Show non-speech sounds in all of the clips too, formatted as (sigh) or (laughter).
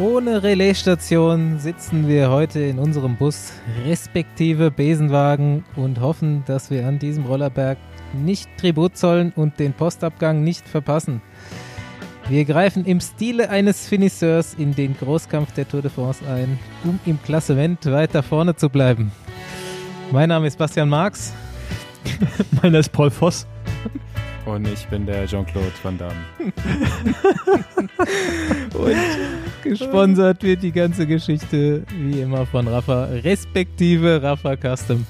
Ohne Relaisstation sitzen wir heute in unserem Bus respektive Besenwagen und hoffen, dass wir an diesem Rollerberg nicht Tribut zollen und den Postabgang nicht verpassen. Wir greifen im Stile eines Finisseurs in den Großkampf der Tour de France ein, um im Klassement weiter vorne zu bleiben. Mein Name ist Bastian Marx. (laughs) Meiner ist Paul Voss. Und ich bin der Jean-Claude Van Damme. (laughs) Und gesponsert wird die ganze Geschichte wie immer von Rafa, respektive Rafa Custom.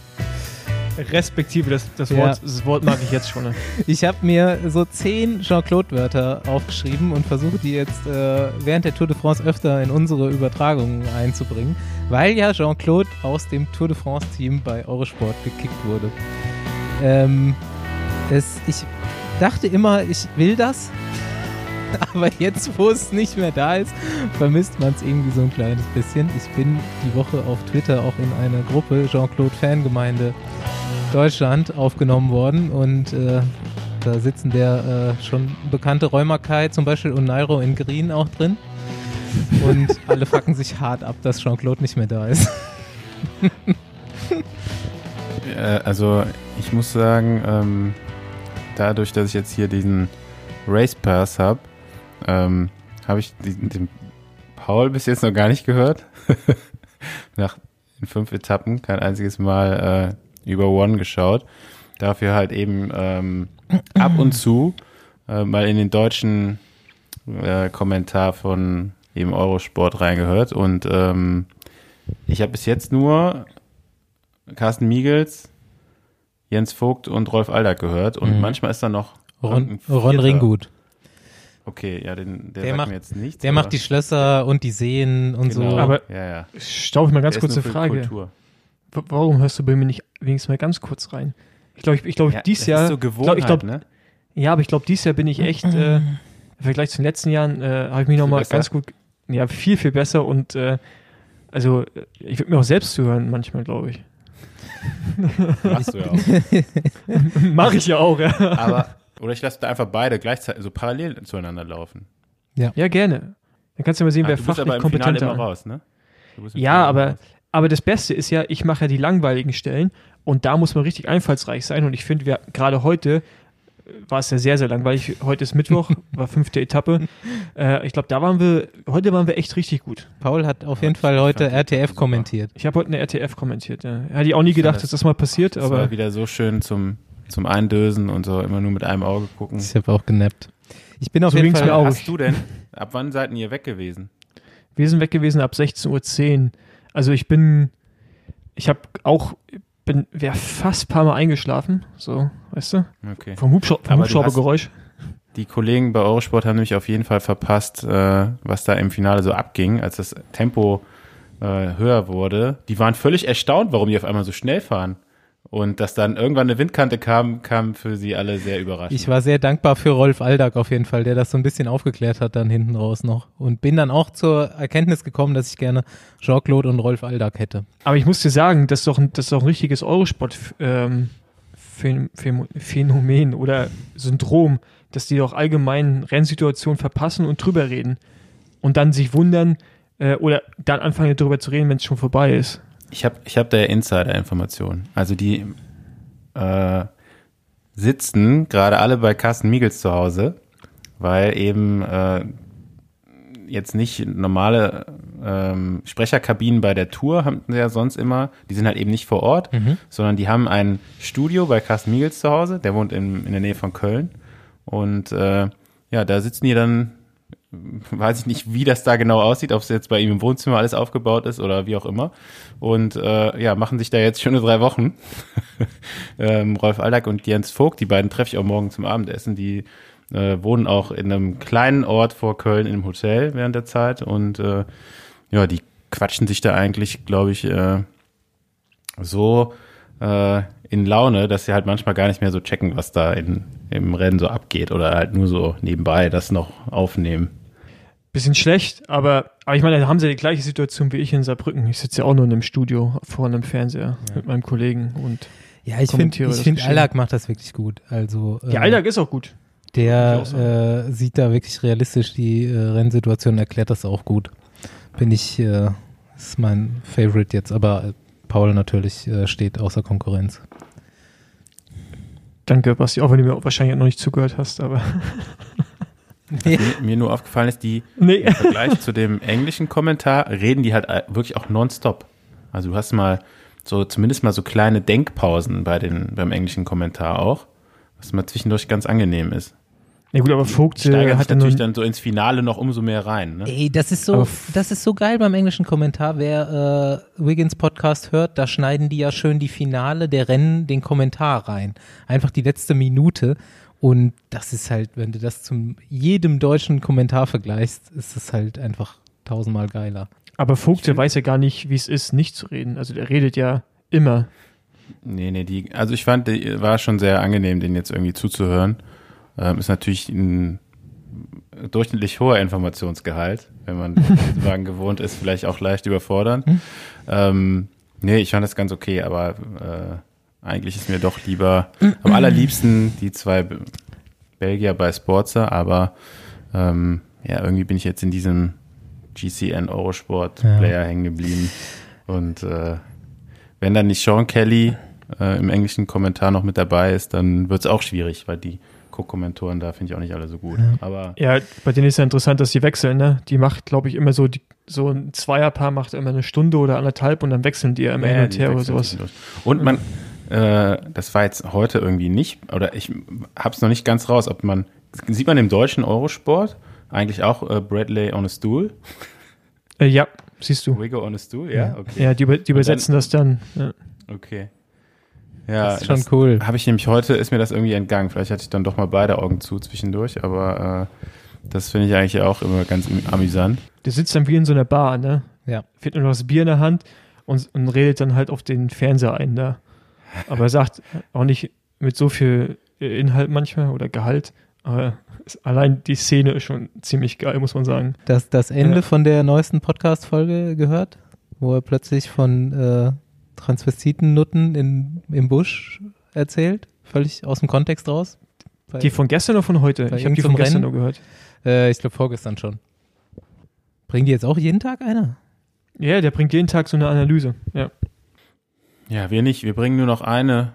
Respektive, das, das, Ja. Wort, das Wort mag ich jetzt schon. Ne? (laughs) Ich habe mir so zehn Jean-Claude-Wörter aufgeschrieben und versuche die jetzt äh, während der Tour de France öfter in unsere Übertragungen einzubringen, weil ja Jean-Claude aus dem Tour de France-Team bei Eurosport gekickt wurde. Ähm, es, ich dachte immer, ich will das, (laughs) aber jetzt, wo es nicht mehr da ist, vermisst man es irgendwie so ein kleines bisschen. Ich bin die Woche auf Twitter auch in eine Gruppe Jean-Claude-Fangemeinde Deutschland aufgenommen worden und äh, da sitzen der äh, schon bekannte Räumerkai zum Beispiel und Nairo in Green auch drin. Und (laughs) alle fucken sich hart ab, dass Jean-Claude nicht mehr da ist. (laughs) Also ich muss sagen, ähm, dadurch, dass ich jetzt hier diesen Race Pass habe, ähm, habe ich den, den Paul bis jetzt noch gar nicht gehört. (laughs) Nach in fünf Etappen kein einziges Mal äh, über One geschaut. Dafür halt eben ähm, ab und zu äh, mal in den deutschen äh, Kommentar von eben Eurosport reingehört und ähm, ich habe bis jetzt nur Carsten Miegels, Jens Vogt und Rolf Aldag gehört und Mhm. manchmal ist da noch Ron, Ron. Ringgut. Okay, ja, den, der, Der sagt macht- mir jetzt nichts. Der macht die Schlösser und die Seen und genau, so. Aber- ja, ja. Stau ich mal ganz kurze Frage. Kultur. Warum hörst du bei mir nicht wenigstens mal ganz kurz rein? Ich glaube, ich, ich glaube, Ja, dies das Jahr. ist so Gewohnheit, ich glaub- ne? Ja, aber ich glaube, dieses Jahr bin ich echt, äh, im Vergleich zu den letzten Jahren, äh, habe ich mich nochmal ganz gut, ja, viel, viel besser und, äh, also, ich würde mir auch selbst zuhören manchmal, glaube ich. Machst du ja auch. (laughs) Mache ich ja auch, ja. Aber, oder ich lasse da einfach beide gleichzeitig so parallel zueinander laufen. Ja, gerne. Dann kannst du mal sehen, Ah, wer fachlich aber im Finale kompetenter immer raus, ne? Ja, Finale aber, raus. aber das Beste ist ja, ich mache ja die langweiligen Stellen und da muss man richtig einfallsreich sein und ich finde, wir gerade heute war es ja sehr, sehr langweilig. Heute ist Mittwoch, war fünfte Etappe. (laughs) Äh, ich glaube, da waren wir, heute waren wir echt richtig gut. Paul hat auf Ja, jeden Fall heute RTF super. kommentiert. Ich habe heute eine RTF kommentiert. Ja. Hätte ich auch nie Ich gedacht, das- dass das mal passiert, Das aber war wieder so schön zum, zum Eindösen und so immer nur mit einem Auge gucken. Ich habe auch genappt. Ich bin auf So jeden Fall mir auch. Hast du denn, ab wann seid ihr weg gewesen? wir sind weg gewesen ab 16.10 Uhr. Also ich bin, ich habe auch, bin, wäre fast ein paar Mal eingeschlafen, so, weißt du, Okay. vom, Hubschra vom Hubschraubergeräusch. Die Kollegen bei Eurosport haben nämlich auf jeden Fall verpasst, äh, was da im Finale so abging, als das Tempo äh, höher wurde. Die waren völlig erstaunt, warum die auf einmal so schnell fahren. Und dass dann irgendwann eine Windkante kam, kam für sie alle sehr überraschend. Ich war sehr dankbar für Rolf Aldag auf jeden Fall, der das so ein bisschen aufgeklärt hat dann hinten raus noch. Und bin dann auch zur Erkenntnis gekommen, dass ich gerne Jean-Claude und Rolf Aldag hätte. Aber ich muss dir sagen, das ist doch ein, das ist doch ein richtiges Eurosport ähm, oder Syndrom, dass die doch allgemein Rennsituationen verpassen und drüber reden und dann sich wundern äh, oder dann anfangen darüber zu reden, wenn es schon vorbei ist. Ich habe ich hab da ja Insider-Informationen. Also die äh, sitzen gerade alle bei Carsten Miegels zu Hause, weil eben äh, jetzt nicht normale ähm, Sprecherkabinen bei der Tour haben sie ja sonst immer. Die sind halt eben nicht vor Ort, sondern die haben ein Studio bei Carsten Miegels zu Hause. Der wohnt in, in der Nähe von Köln. Und äh, ja, da sitzen die dann weiß ich nicht, wie das da genau aussieht, ob es jetzt bei ihm im Wohnzimmer alles aufgebaut ist oder wie auch immer. Und äh, ja, machen sich da jetzt schöne drei Wochen. (laughs) ähm, Rolf Aldag und Jens Vogt, die beiden treffe ich auch morgen zum Abendessen. Die äh, wohnen auch in einem kleinen Ort vor Köln in einem Hotel während der Zeit. Und äh, ja, die quatschen sich da eigentlich, glaube ich, äh, so äh, in Laune, dass sie halt manchmal gar nicht mehr so checken, was da in, im Rennen so abgeht oder halt nur so nebenbei das noch aufnehmen. Bisschen schlecht, aber, aber ich meine, da haben sie ja die gleiche Situation wie ich in Saarbrücken. Ich sitze ja auch nur in einem Studio vor einem Fernseher mit meinem Kollegen und Ja, ich finde, ich finde. Aldag macht das wirklich gut. Also der äh, Alltag ist auch gut. der auch äh, sieht da wirklich realistisch die äh, Rennsituation, erklärt das auch gut. bin ich, äh, ist mein Favorite jetzt, aber äh, Paul natürlich äh, steht außer Konkurrenz. Danke, Basti, auch wenn du mir wahrscheinlich noch nicht zugehört hast, aber. (laughs) mir, mir nur aufgefallen ist, die Nee. im Vergleich zu dem englischen Kommentar reden die halt wirklich auch nonstop. Also du hast mal so zumindest mal so kleine Denkpausen bei den beim englischen Kommentar auch, was mal zwischendurch ganz angenehm ist. Ja gut, aber Vogt äh, Steigert hat ja natürlich dann so ins Finale noch umso mehr rein. Ne? Ey, das ist so, Aber das ist so geil beim englischen Kommentar. Wer äh, Wiggins Podcast hört, da schneiden die ja schön die Finale der Rennen den Kommentar rein. Einfach die letzte Minute. Und das ist halt, wenn du das zum jedem deutschen Kommentar vergleichst, ist es halt einfach tausendmal geiler. aber Vogt, der weiß ja gar nicht, wie es ist, nicht zu reden. Also der redet ja immer. Nee, nee, die, also ich fand, die war schon sehr angenehm, den jetzt irgendwie zuzuhören. Ähm, ist natürlich ein durchschnittlich hoher Informationsgehalt, wenn man den (laughs) Wagen gewohnt ist, vielleicht auch leicht überfordernd. Ähm, nee, ich fand das ganz okay, aber äh, eigentlich ist mir doch lieber am allerliebsten die zwei Belgier bei Sportser, aber ähm, ja, irgendwie bin ich jetzt in diesem GCN Eurosport Ja. Player hängen geblieben. Und äh, wenn dann nicht Sean Kelly äh, im englischen Kommentar noch mit dabei ist, dann wird es auch schwierig, weil die Co-Kommentoren da finde ich auch nicht alle so gut. Aber Ja, bei denen ist ja interessant, dass die wechseln, ne? Die macht, glaube ich, immer so, die, so ein Zweierpaar macht immer eine Stunde oder anderthalb und dann wechseln die ja immer Ja, hin und her oder sowas. Und man, äh, das war jetzt heute irgendwie nicht, oder ich hab's noch nicht ganz raus, ob man, sieht man im deutschen Eurosport eigentlich auch äh, Bradley on a Stool? Äh, ja, siehst du. Wiggo on a Stool, ja? Okay. Ja, die, über- die übersetzen das dann. Ja. Okay. Ja, Das ist schon cool. Habe ich nämlich heute, ist mir das irgendwie entgangen. Vielleicht hatte ich dann doch mal beide Augen zu zwischendurch, aber äh, das finde ich eigentlich auch immer ganz amüsant. Der sitzt dann wie in so einer Bar, ne? Ja. Fährt nur noch das Bier in der Hand und, und redet dann halt auf den Fernseher ein da. Aber er sagt auch nicht mit so viel äh, Inhalt manchmal oder Gehalt. Aber allein die Szene ist schon ziemlich geil, muss man sagen. Das, das Ende Ja. von der neuesten Podcast-Folge gehört, wo er plötzlich von äh, Transvestiten-Nutten in, im Busch erzählt, völlig aus dem Kontext raus. Bei, Die von gestern oder von heute? Ich habe die von gestern Rennen? nur gehört. äh, ich glaube vorgestern schon. Bringen die jetzt auch jeden Tag eine? Ja, der bringt jeden Tag so eine Analyse. Ja. Ja, wir nicht. Wir bringen nur noch eine,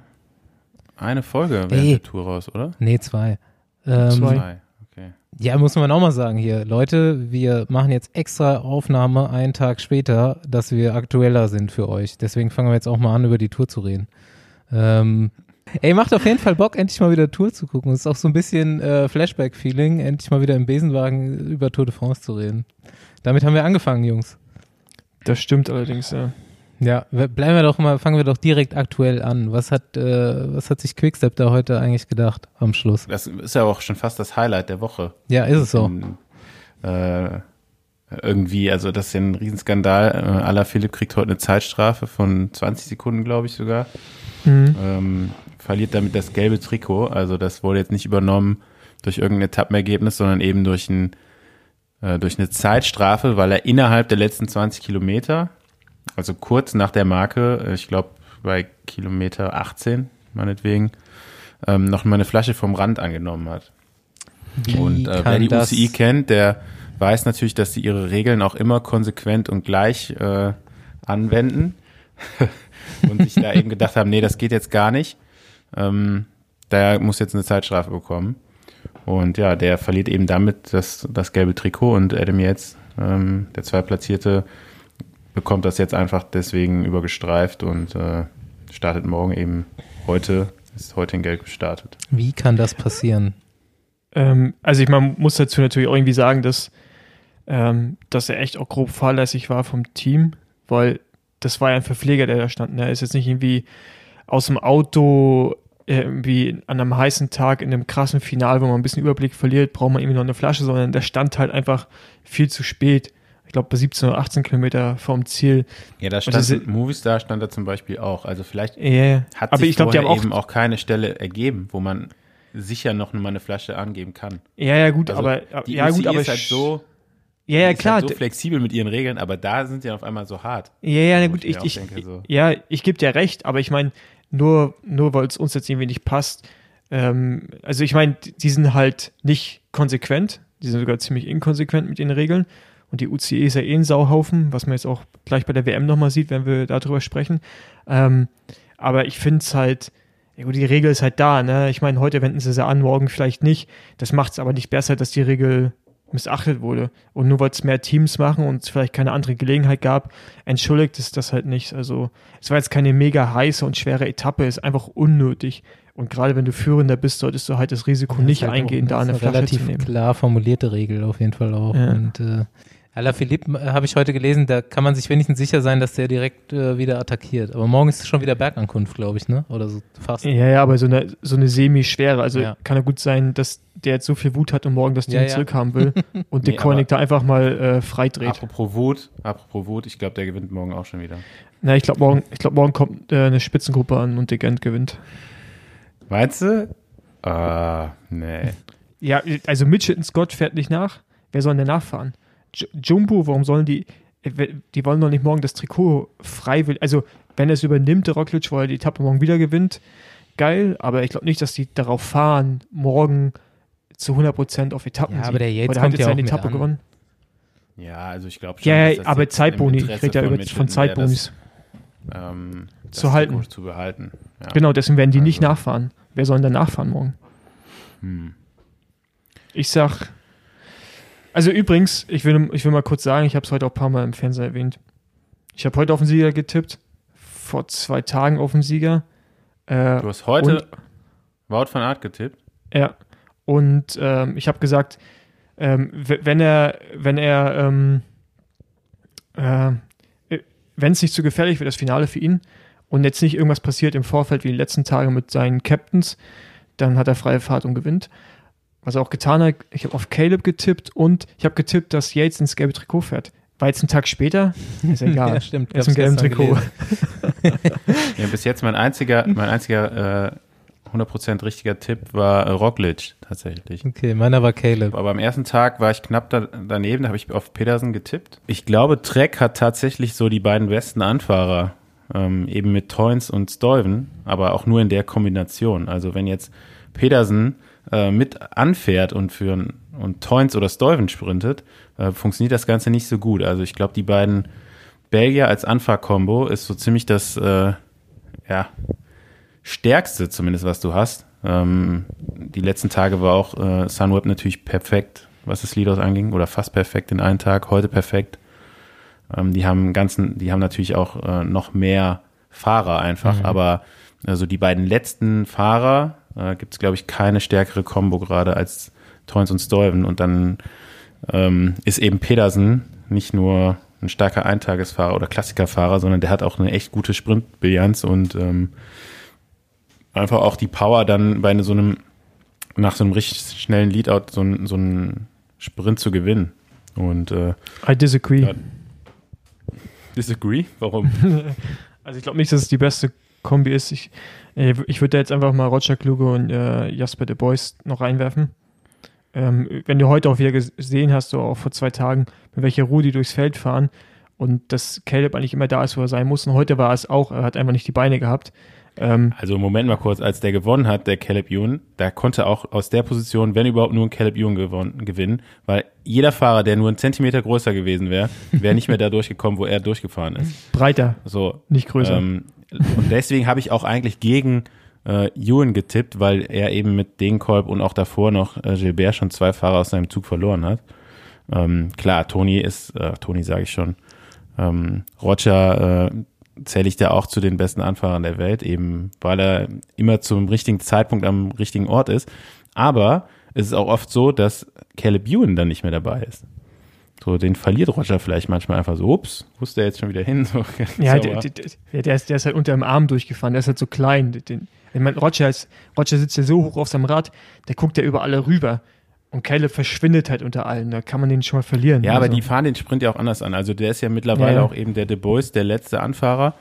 eine Folge während Ey. der Tour raus, oder? Nee, zwei. Ähm, Zwei. Okay. Ja, muss man auch mal sagen hier. Leute, wir machen jetzt extra Aufnahme einen Tag später, dass wir aktueller sind für euch. Deswegen fangen wir jetzt auch mal an, über die Tour zu reden. Ähm, ey, macht auf jeden Fall Bock, endlich mal wieder Tour zu gucken. Es ist auch so ein bisschen äh, Flashback-Feeling, endlich mal wieder im Besenwagen über Tour de France zu reden. Damit haben wir angefangen, Jungs. Das stimmt allerdings, ja. Ja, bleiben wir doch mal, fangen wir doch direkt aktuell an. Was hat, äh, was hat sich Quickstep da heute eigentlich gedacht am Schluss? Das ist ja auch schon fast das Highlight der Woche. Ja, ist es so. In, äh, irgendwie, also das ist ja ein Riesenskandal. Äh, Ala Philipp kriegt heute eine Zeitstrafe von 20 Sekunden, glaube ich sogar. Mhm. Ähm, verliert damit das gelbe Trikot. Also das wurde jetzt nicht übernommen durch irgendein Etappenergebnis, sondern eben durch, ein, äh, durch eine Zeitstrafe, weil er innerhalb der letzten 20 Kilometer, also kurz nach der Marke, äh, ich glaube bei Kilometer 18 meinetwegen, ähm, noch mal eine Flasche vom Rand angenommen hat. Wie Und äh, wer die das- UCI kennt, der weiß natürlich, dass sie ihre Regeln auch immer konsequent und gleich äh, anwenden (laughs) und sich da eben gedacht haben, nee, das geht jetzt gar nicht. Ähm, der muss jetzt eine Zeitstrafe bekommen. Und ja, der verliert eben damit das, das gelbe Trikot und Adam Yates, ähm, der Zweitplatzierte, bekommt das jetzt einfach deswegen übergestreift und äh, startet morgen eben heute, ist heute in Gelb gestartet. Wie kann das passieren? Ähm, also ich man muss dazu natürlich auch irgendwie sagen, dass, ähm, dass er echt auch grob fahrlässig war vom Team, weil das war ja ein Verpfleger, der da stand. ne? Er ist jetzt nicht irgendwie aus dem Auto irgendwie an einem heißen Tag in einem krassen Final, wo man ein bisschen Überblick verliert, braucht man irgendwie noch eine Flasche, sondern der stand halt einfach viel zu spät. Ich glaube, bei 17 oder 18 Kilometer vom Ziel. Ja, da stand diese- Movistar stand da zum Beispiel auch. Also vielleicht Ja, hat aber sich ich glaube, die haben auch, eben auch keine Stelle ergeben, wo man sicher noch mal eine Flasche angeben kann. Ja, ja, gut, Also aber Die ja, gut, UCI aber ist halt so, ja, ja, ist klar. halt so flexibel mit ihren Regeln, aber da sind sie auf einmal so hart. Ja, ja, na gut, ich ich, denke, so. ja, ich gebe dir recht, aber ich meine, nur, nur weil es uns jetzt irgendwie nicht passt, ähm, also ich meine, die- sind halt nicht konsequent, die sind sogar ziemlich inkonsequent mit den Regeln Und die UCE ist ja eh ein Sauhaufen, was man jetzt auch gleich bei der WM nochmal sieht, wenn wir darüber sprechen. Ähm, aber ich finde es halt, ja gut, die Regel ist halt da, ne? Ich meine, heute wenden sie sie an, morgen vielleicht nicht. Das macht es aber nicht besser, dass die Regel missachtet wurde. Und nur weil es mehr Teams machen und es vielleicht keine andere Gelegenheit gab, entschuldigt es das halt nicht. Also es war jetzt keine mega heiße und schwere Etappe, ist einfach unnötig. Und gerade wenn du Führender bist, solltest du halt das Risiko Das nicht halt eingehen, auch- da eine Flasche zu relativ nehmen. klar formulierte Regel auf jeden Fall auch. Ja. Und äh, Alaphilippe äh, habe ich heute gelesen, da kann man sich wenigstens sicher sein, dass der direkt äh, wieder attackiert. Aber morgen ist schon wieder Bergankunft, glaube ich, ne? Oder so fast. Ja, ja, aber so eine, so eine semi-schwere. Also Ja. kann ja gut sein, dass der jetzt so viel Wut hat und morgen das Ding Ja, ja. zurückhaben will (laughs) und Nee, den Koenig da einfach mal äh, freidreht. Apropos Wut, apropos Wut, ich glaube, der gewinnt morgen auch schon wieder. Na, ich glaube, morgen, ich glaub, morgen kommt äh, eine Spitzengruppe an und der Gent gewinnt. Meinst du? Ah, nee. Ja, also Mitchelton Scott fährt nicht nach. Wer soll denn nachfahren? J Jumbo, warum sollen die, äh, die wollen doch nicht morgen das Trikot freiwillig, also wenn er es übernimmt, der Roglic, weil er die Etappe morgen wieder gewinnt, geil, aber ich glaube nicht, dass die darauf fahren, morgen zu 100% auf Etappen. Ja, aber der Yates hat jetzt ja seine Etappe an. gewonnen. Ja, also ich glaube Ja, dass ja, das aber Zeitboni, ich rede ja über, von wäre, Zeitbonis. das, ähm, Zu das halten. Zu behalten. Ja. Genau, deswegen werden die nicht Also. nachfahren. Wer soll denn da nachfahren morgen? Hm. Ich sag, also übrigens, ich will, ich will mal kurz sagen, ich habe es heute auch ein paar Mal im Fernsehen erwähnt. Ich habe heute auf den Sieger getippt, vor zwei Tagen auf den Sieger. Äh, Du hast heute Wout van Art getippt? ja, und ähm, ich habe gesagt, ähm, wenn er, wenn er, ähm, äh, wenn es nicht zu gefährlich wird, das Finale für ihn, und jetzt nicht irgendwas passiert im Vorfeld wie die letzten Tage mit seinen Captains, dann hat er freie Fahrt und gewinnt. Was er auch getan hat, ich habe auf Caleb getippt und ich habe getippt, dass Yates ins gelbe Trikot fährt. War jetzt ein Tag später, ist (laughs) egal. Ja, stimmt. Er ist im gelben Trikot. (laughs) (laughs) Ja, bis jetzt mein einziger, mein einziger äh, 100% richtiger Tipp war äh, Roglic tatsächlich. Okay, meiner war Caleb. Aber am ersten Tag war ich knapp da, daneben, da habe ich auf Pedersen getippt. Ich glaube, Trek hat tatsächlich so die beiden besten Anfahrer, ähm, eben mit Toyns und Stuyven, aber auch nur in der Kombination. Also wenn jetzt Pedersen äh, mit anfährt und für ein, und Toyns oder Stuyven sprintet, äh, funktioniert das Ganze nicht so gut. Also ich glaube, die beiden Belgier als Anfahrkombo ist so ziemlich das äh, ja, stärkste zumindest, was du hast. Ähm, die letzten Tage war auch äh, Sunweb natürlich perfekt, was das Leaders anging, oder fast perfekt in einem Tag, heute perfekt. Ähm, die haben ganzen, die haben natürlich auch äh, noch mehr Fahrer einfach, aber also die beiden letzten Fahrer äh, gibt es, glaube ich, keine stärkere Combo gerade als Toyns und Stuyven und dann ähm, ist eben Pedersen nicht nur ein starker Eintagesfahrer oder Klassikerfahrer, sondern der hat auch eine echt gute Sprintbilanz und ähm, einfach auch die Power dann bei so einem, nach so einem richtig schnellen Leadout so, einen- so einen Sprint zu gewinnen. Und äh, I disagree. Ja. disagree? Warum? (laughs) Also ich glaube nicht, dass es die beste Kombi ist. Ich, ich würde da jetzt einfach mal Roger Kluge und äh, Jasper de Bois noch reinwerfen. Ähm, wenn du heute auch wieder gesehen hast, so auch vor zwei Tagen, mit welcher Ruhe die durchs Feld fahren und dass Caleb eigentlich immer da ist, wo er sein muss. Und heute war es auch, er hat einfach nicht die Beine gehabt. Ähm, Also Moment mal kurz, als der gewonnen hat, der Caleb Ewan, da konnte auch aus der Position, wenn überhaupt nur ein Caleb Ewan gewonnen, gewinnen, weil jeder Fahrer, der nur einen Zentimeter größer gewesen wäre, wäre nicht mehr da durchgekommen, wo er durchgefahren ist. breiter, So, nicht größer. Ähm, und deswegen habe ich auch eigentlich gegen äh, Ewan getippt, weil er eben mit Degenkolb und auch davor noch äh, Gilbert schon zwei Fahrer aus seinem Zug verloren hat. Ähm, klar, Toni ist, äh, Toni sage ich schon, ähm, Roger äh, zähle ich da auch zu den besten Anfahrern der Welt, eben weil er immer zum richtigen Zeitpunkt am richtigen Ort ist. Aber es ist auch oft so, dass Caleb Ewan dann nicht mehr dabei ist. So, den verliert Roger vielleicht manchmal einfach so, ups, wusste er jetzt schon wieder hin. So, (laughs) ja, der, der, der, ist, der ist halt unter dem Arm durchgefahren, der ist halt so klein. Den, ich meine, Roger, ist, Roger sitzt ja so hoch auf seinem Rad, der guckt ja über alle rüber. Und Caleb verschwindet halt unter allen, da kann man den schon mal verlieren. Ja, aber Also, die fahren den Sprint ja auch anders an. Also der ist ja mittlerweile ja. auch eben der De Bois, der letzte Anfahrer.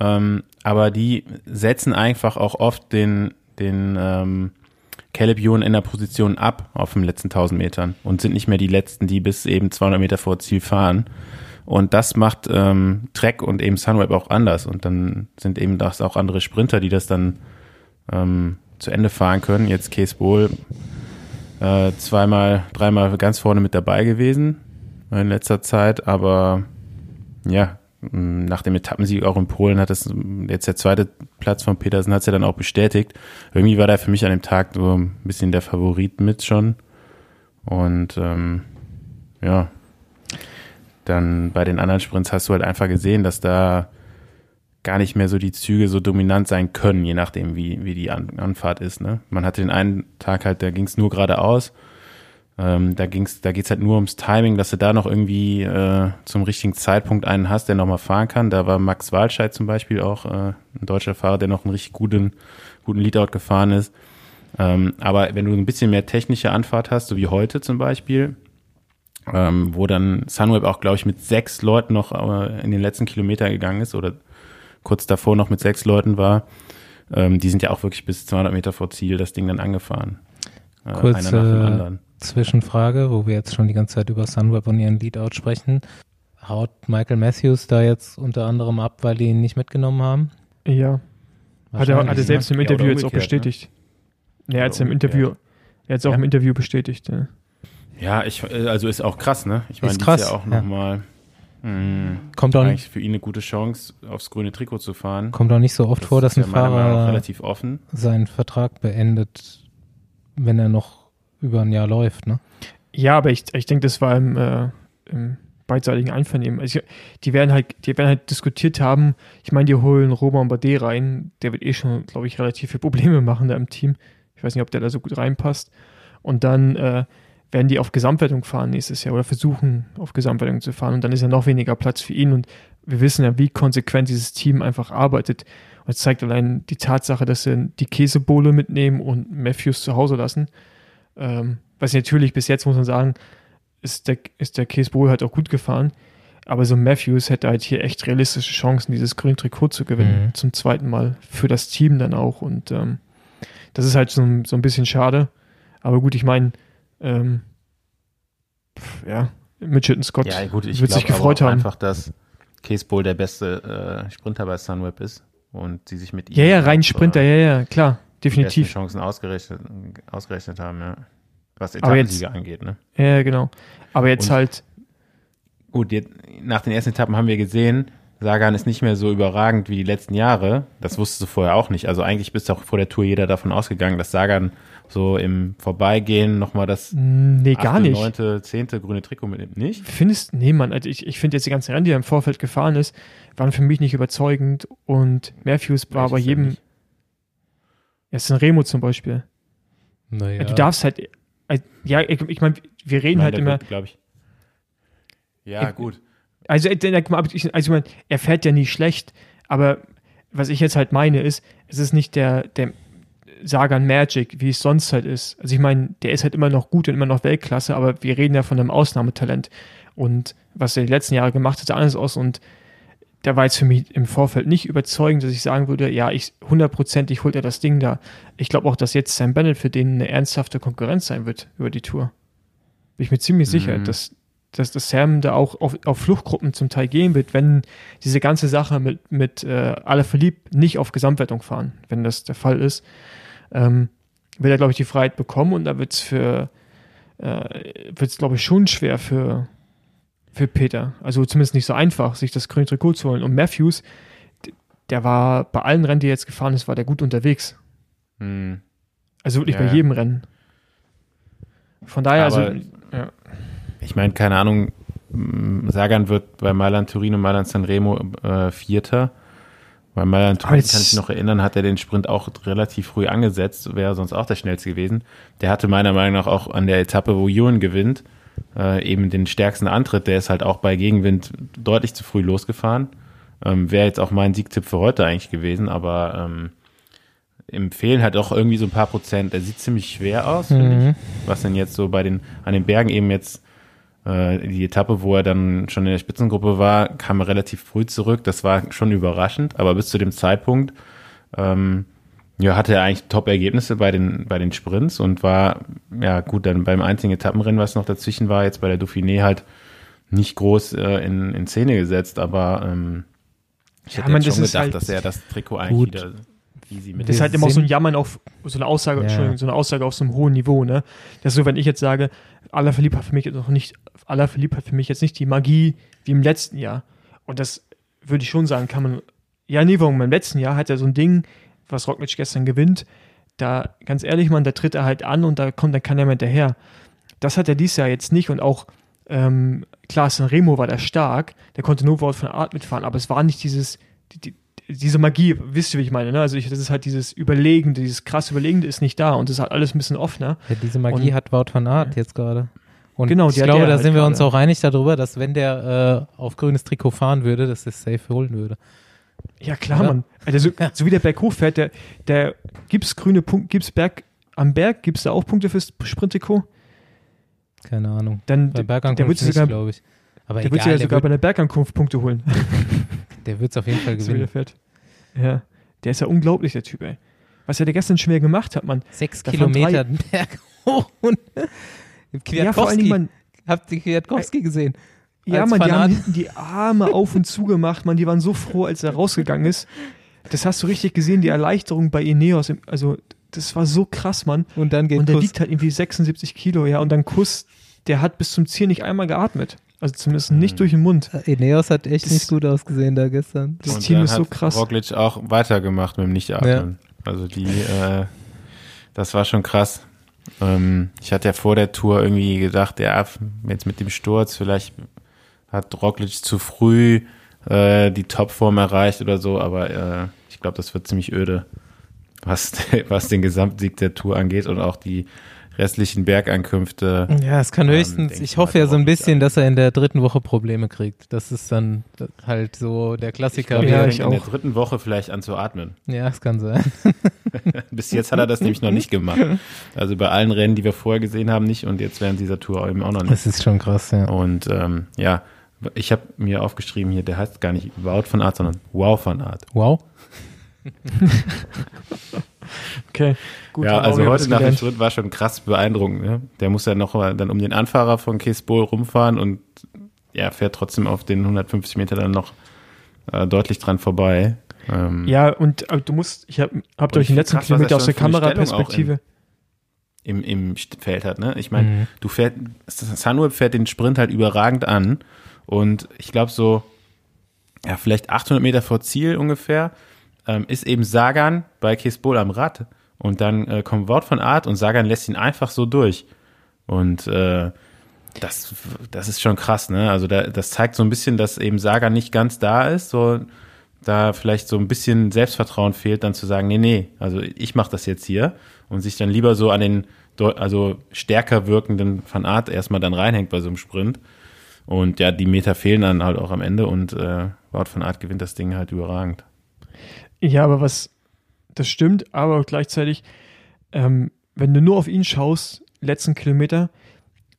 Ähm, aber die setzen einfach auch oft den, den ähm, Caleb Ewan in der Position ab auf den letzten 1000 Metern und sind nicht mehr die letzten, die bis eben 200 Meter vor Ziel fahren. Und das macht ähm, Trek und eben Sunweb auch anders. Und dann sind eben das auch andere Sprinter, die das dann ähm, zu Ende fahren können. Jetzt Case Bowl äh, zweimal, dreimal ganz vorne mit dabei gewesen. in letzter Zeit, aber ja, nach dem Etappensieg auch in Polen hat es jetzt der zweite Platz von Petersen hat es ja dann auch bestätigt. Irgendwie war der für mich an dem Tag so ein bisschen der Favorit mit schon. Und ähm, ja, dann bei den anderen Sprints hast du halt einfach gesehen, dass da gar nicht mehr so die Züge so dominant sein können, je nachdem, wie, wie die An Anfahrt ist. Ne? Man hatte den einen Tag halt, da ging es nur geradeaus ähm, da ging's, da geht's halt nur ums Timing, dass du da noch irgendwie äh, zum richtigen Zeitpunkt einen hast, der nochmal fahren kann. Da war Max Walscheid zum Beispiel auch äh, ein deutscher Fahrer, der noch einen richtig guten, guten Leadout gefahren ist. Ähm, aber wenn du ein bisschen mehr technische Anfahrt hast, so wie heute zum Beispiel, ähm, wo dann Sunweb auch, glaube ich, mit sechs Leuten noch äh, in den letzten Kilometer gegangen ist oder kurz davor noch mit sechs Leuten war, ähm, die sind ja auch wirklich bis 200 Meter vor Ziel das Ding dann angefahren. Äh, Kurz, einer nach dem anderen Zwischenfrage, wo wir jetzt schon die ganze Zeit über Sunweb und ihren Leadout sprechen. Haut Michael Matthews da jetzt unter anderem ab, weil die ihn nicht mitgenommen haben? Ja. Hat er, hat er selbst im Interview ja, jetzt auch ne? bestätigt. Ne? Er hat es im Interview, er hat es auch ja. im Interview bestätigt. Ja. ja, ich, also ist auch krass, ne? Ich meine, das ist ja auch nochmal hm, kommt auch eigentlich für ihn eine gute Chance, aufs grüne Trikot zu fahren. Kommt auch nicht so oft das vor, dass ein Fahrer relativ offen. seinen Vertrag beendet, wenn er noch über ein Jahr läuft, ne? Ja, aber ich, ich denke, das war im, äh, im beidseitigen Einvernehmen. Also, die werden halt, die werden halt diskutiert haben. Ich meine, die holen Roman Bardet rein. Der wird eh schon, glaube ich, relativ viele Probleme machen da im Team. Ich weiß nicht, ob der da so gut reinpasst. Und dann äh, werden die auf Gesamtwertung fahren nächstes Jahr oder versuchen, auf Gesamtwertung zu fahren. Und dann ist ja noch weniger Platz für ihn. Und wir wissen ja, wie konsequent dieses Team einfach arbeitet. Und es zeigt allein die Tatsache, dass sie die Käsebohle mitnehmen und Matthews zu Hause lassen. Ähm, was natürlich bis jetzt, muss man sagen, ist der, ist der Case Bowl halt auch gut gefahren. Aber so Matthews hätte halt hier echt realistische Chancen, dieses grüne Trikot zu gewinnen. Mhm. Zum zweiten Mal. Für das Team dann auch. Und ähm, das ist halt so, so ein bisschen schade. Aber gut, ich meine, ähm, ja, Mitchelton Scott ja, gut, ich wird sich gefreut haben. einfach, dass Case Bowl der beste äh, Sprinter bei Sunweb ist und sie sich mit ihm. Ja, ja, rein Sprinter, äh, ja, ja, klar definitiv. Die Chancen ausgerechnet, ausgerechnet haben, ja. Was Etappensieger angeht, ne? Ja, genau. Aber jetzt Und, halt. Gut, jetzt, nach den ersten Etappen haben wir gesehen, Sagan ist nicht mehr so überragend wie die letzten Jahre. Das wusstest du vorher auch nicht. Also eigentlich bist du auch vor der Tour jeder davon ausgegangen, dass Sagan so im Vorbeigehen nochmal das nee, gar 8., nicht. 9., 10. grüne Trikot mitnimmt. Nicht? Findest, nee, Mann, also ich, ich finde jetzt die ganzen Rennen, die er im Vorfeld gefahren ist, waren für mich nicht überzeugend und Matthews war bei jedem, ja, Remo zum Beispiel. Naja. Du darfst halt, äh, ja, ich, ich meine, wir reden halt immer. glaube ich. Ja, ich, gut. Also, äh, also ich meine, er fährt ja nie schlecht, aber was ich jetzt halt meine ist, es ist nicht der, der Sagan Magic, wie es sonst halt ist. Also ich meine, der ist halt immer noch gut und immer noch Weltklasse, aber wir reden ja von einem Ausnahmetalent. Und was er die letzten Jahre gemacht hat, sah anders aus und der war jetzt für mich im Vorfeld nicht überzeugend, dass ich sagen würde, ja, ich hundertprozentig holt er das Ding da. Ich glaube auch, dass jetzt Sam Bennett für den eine ernsthafte Konkurrenz sein wird über die Tour. Bin ich mir ziemlich mhm. sicher, dass, dass, dass Sam da auch auf, auf Fluchtgruppen zum Teil gehen wird, wenn diese ganze Sache mit, mit äh, alle verliebt nicht auf Gesamtwertung fahren, wenn das der Fall ist, ähm, wird er, glaube ich, die Freiheit bekommen und da wird es für, äh, wird es, glaube ich, schon schwer für, für Peter. Also zumindest nicht so einfach, sich das grüne Trikot zu holen. Und Matthews, der war bei allen Rennen, die er jetzt gefahren ist, war der gut unterwegs. Hm. Also wirklich ja. bei jedem Rennen. Von daher, also, Aber, also, ja. Ich meine, keine Ahnung, Sagan wird bei Mailand Turin und Mailand Sanremo äh, Vierter. Bei Mailand Turin, kann ich mich noch erinnern, hat er den Sprint auch relativ früh angesetzt, wäre sonst auch der schnellste gewesen. Der hatte meiner Meinung nach auch an der Etappe, wo Ewan gewinnt, äh, eben den stärksten Antritt. Der ist halt auch bei Gegenwind deutlich zu früh losgefahren. Ähm, Wäre jetzt auch mein Siegtipp für heute eigentlich gewesen, aber ähm, empfehlen halt auch irgendwie so ein paar Prozent. Er sieht ziemlich schwer aus, mhm. finde ich. Was denn jetzt so bei den, an den Bergen eben jetzt äh, die Etappe, wo er dann schon in der Spitzengruppe war, kam er relativ früh zurück. Das war schon überraschend, aber bis zu dem Zeitpunkt ähm, ja, hatte er eigentlich Top-Ergebnisse bei den, bei den Sprints und war, ja gut, dann beim einzigen Etappenrennen, was noch dazwischen war, jetzt bei der Dauphiné halt nicht groß äh, in, in Szene gesetzt, aber ähm, ich ja, hätte man, schon gedacht, halt dass er das Trikot eigentlich gut. wieder easy mit. Das ist halt immer auch so ein Jammern auf, so eine Aussage, Ja. Entschuldigung, so eine Aussage auf so einem hohen Niveau, ne? Das ist so, wenn ich jetzt sage, Alaphilippe hat für mich jetzt noch nicht, Alaphilippe hat für mich jetzt nicht die Magie wie im letzten Jahr. Und das würde ich schon sagen, kann man, ja, nee, warum, im letzten Jahr hat er so ein Ding, was Roglic gestern gewinnt, da, ganz ehrlich, man, da tritt er halt an und da kommt dann keiner mehr hinterher. Das hat er dieses Jahr jetzt nicht und auch, ähm, klar, Sanremo war da stark, der konnte nur Wort von Art mitfahren, aber es war nicht dieses, die, die, diese Magie, wisst ihr, wie ich meine, ne? Also ich, das ist halt dieses Überlegende, dieses krass Überlegende ist nicht da und das ist halt alles ein bisschen offener. Ja, diese Magie Und- hat Wout van Aert jetzt gerade. Und Genau, ich glaube, da halt sind wir uns gerade. auch einig darüber, dass wenn der äh, auf grünes Trikot fahren würde, dass er es safe holen würde. Ja, klar, Oder? Mann. Also, so, so wie der Berg hochfährt, der, der gibt's grüne Punkte, gibt's Berg am Berg, gibt's da auch Punkte fürs Sprinttrikot? Keine Ahnung. Dann, Bei der, Bergankunft der wird nicht, sogar, glaube ich. Aber der wird egal, ja der sogar bei wird der Bergankunft Punkte holen. (laughs) der wird's auf jeden Fall so wie der gewinnen. fährt. Ja, der ist ja unglaublich, der Typ, ey. Was er da gestern schwer gemacht hat, Mann. Sechs Da Kilometer (laughs) Berg hoch und Ja, vor allen Kwiatkowski. Dingen, man, Habt ihr Kwiatkowski gesehen? Ja, man, die haben hinten die Arme auf und zu gemacht, man, die waren so froh, als er rausgegangen ist. Das hast du richtig gesehen, die Erleichterung bei Ineos. Im, also, das war so krass, Mann. Und dann geht Und der Kuss. wiegt halt irgendwie 76 Kilo, ja. Und dann Kuss, der hat bis zum Ziel nicht einmal geatmet. Also zumindest nicht durch den Mund. Ineos hat echt Das- nicht gut ausgesehen da gestern. Das Und Team dann ist so hat krass. Roglic auch weitergemacht mit dem Nichtatmen. Also die, äh, das war schon krass. Ähm, ich hatte ja vor der Tour irgendwie gedacht, ja, jetzt mit dem Sturz, vielleicht hat Roglic zu früh äh, die Topform erreicht oder so, aber äh, ich glaube, das wird ziemlich öde, was, (laughs) was den Gesamtsieg der Tour angeht und auch die restlichen Bergankünfte. Ja, es kann Ähm, höchstens, denk ich ich hoffe ja so ein bisschen, an. dass er in der dritten Woche Probleme kriegt. Das ist dann halt so der Ich Klassiker. glaube, Ja, er ich fängt in der auch. dritten Woche vielleicht an zu atmen. Ja, es kann sein. (laughs) Bis jetzt hat er das nämlich noch nicht gemacht. Also bei allen Rennen, die wir vorher gesehen haben, nicht und jetzt während dieser Tour eben auch noch nicht. Das ist schon krass, ja. Und ähm, ja, ich habe mir aufgeschrieben hier, der heißt gar nicht Wout von Art, sondern Wow von Art. Wow. (laughs) Okay, gut. ja, also heute nach dem. Schritt war schon krass beeindruckend. Ne? Der muss ja noch mal dann um den Anfahrer von Kesbol rumfahren und ja, fährt trotzdem auf den 150 Meter dann noch äh, deutlich dran vorbei. Ähm, Ja, und aber du musst, ich habe hab durch ich den letzten krass, er Kilometer aus der Kameraperspektive. im, im Feld hat. Ne? Ich meine, Mhm. du fährt, Sunweb fährt den Sprint halt überragend an und ich glaube so, ja, vielleicht 800 Meter vor Ziel ungefähr, ähm, ist eben Sagan bei Kesbol am Rad und dann äh, kommt Wort von Art und Sagan lässt ihn einfach so durch und äh, das, das ist schon krass, ne? Also da, das zeigt so ein bisschen, dass eben Sagan nicht ganz da ist, so da vielleicht so ein bisschen Selbstvertrauen fehlt, dann zu sagen, nee, nee, also ich mache das jetzt hier und sich dann lieber so an den also stärker wirkenden Van Art erstmal dann reinhängt bei so einem Sprint. Und ja, die Meter fehlen dann halt auch am Ende und äh, Wout van Art gewinnt das Ding halt überragend. Ja, aber was, das stimmt, aber gleichzeitig, ähm, wenn du nur auf ihn schaust, letzten Kilometer,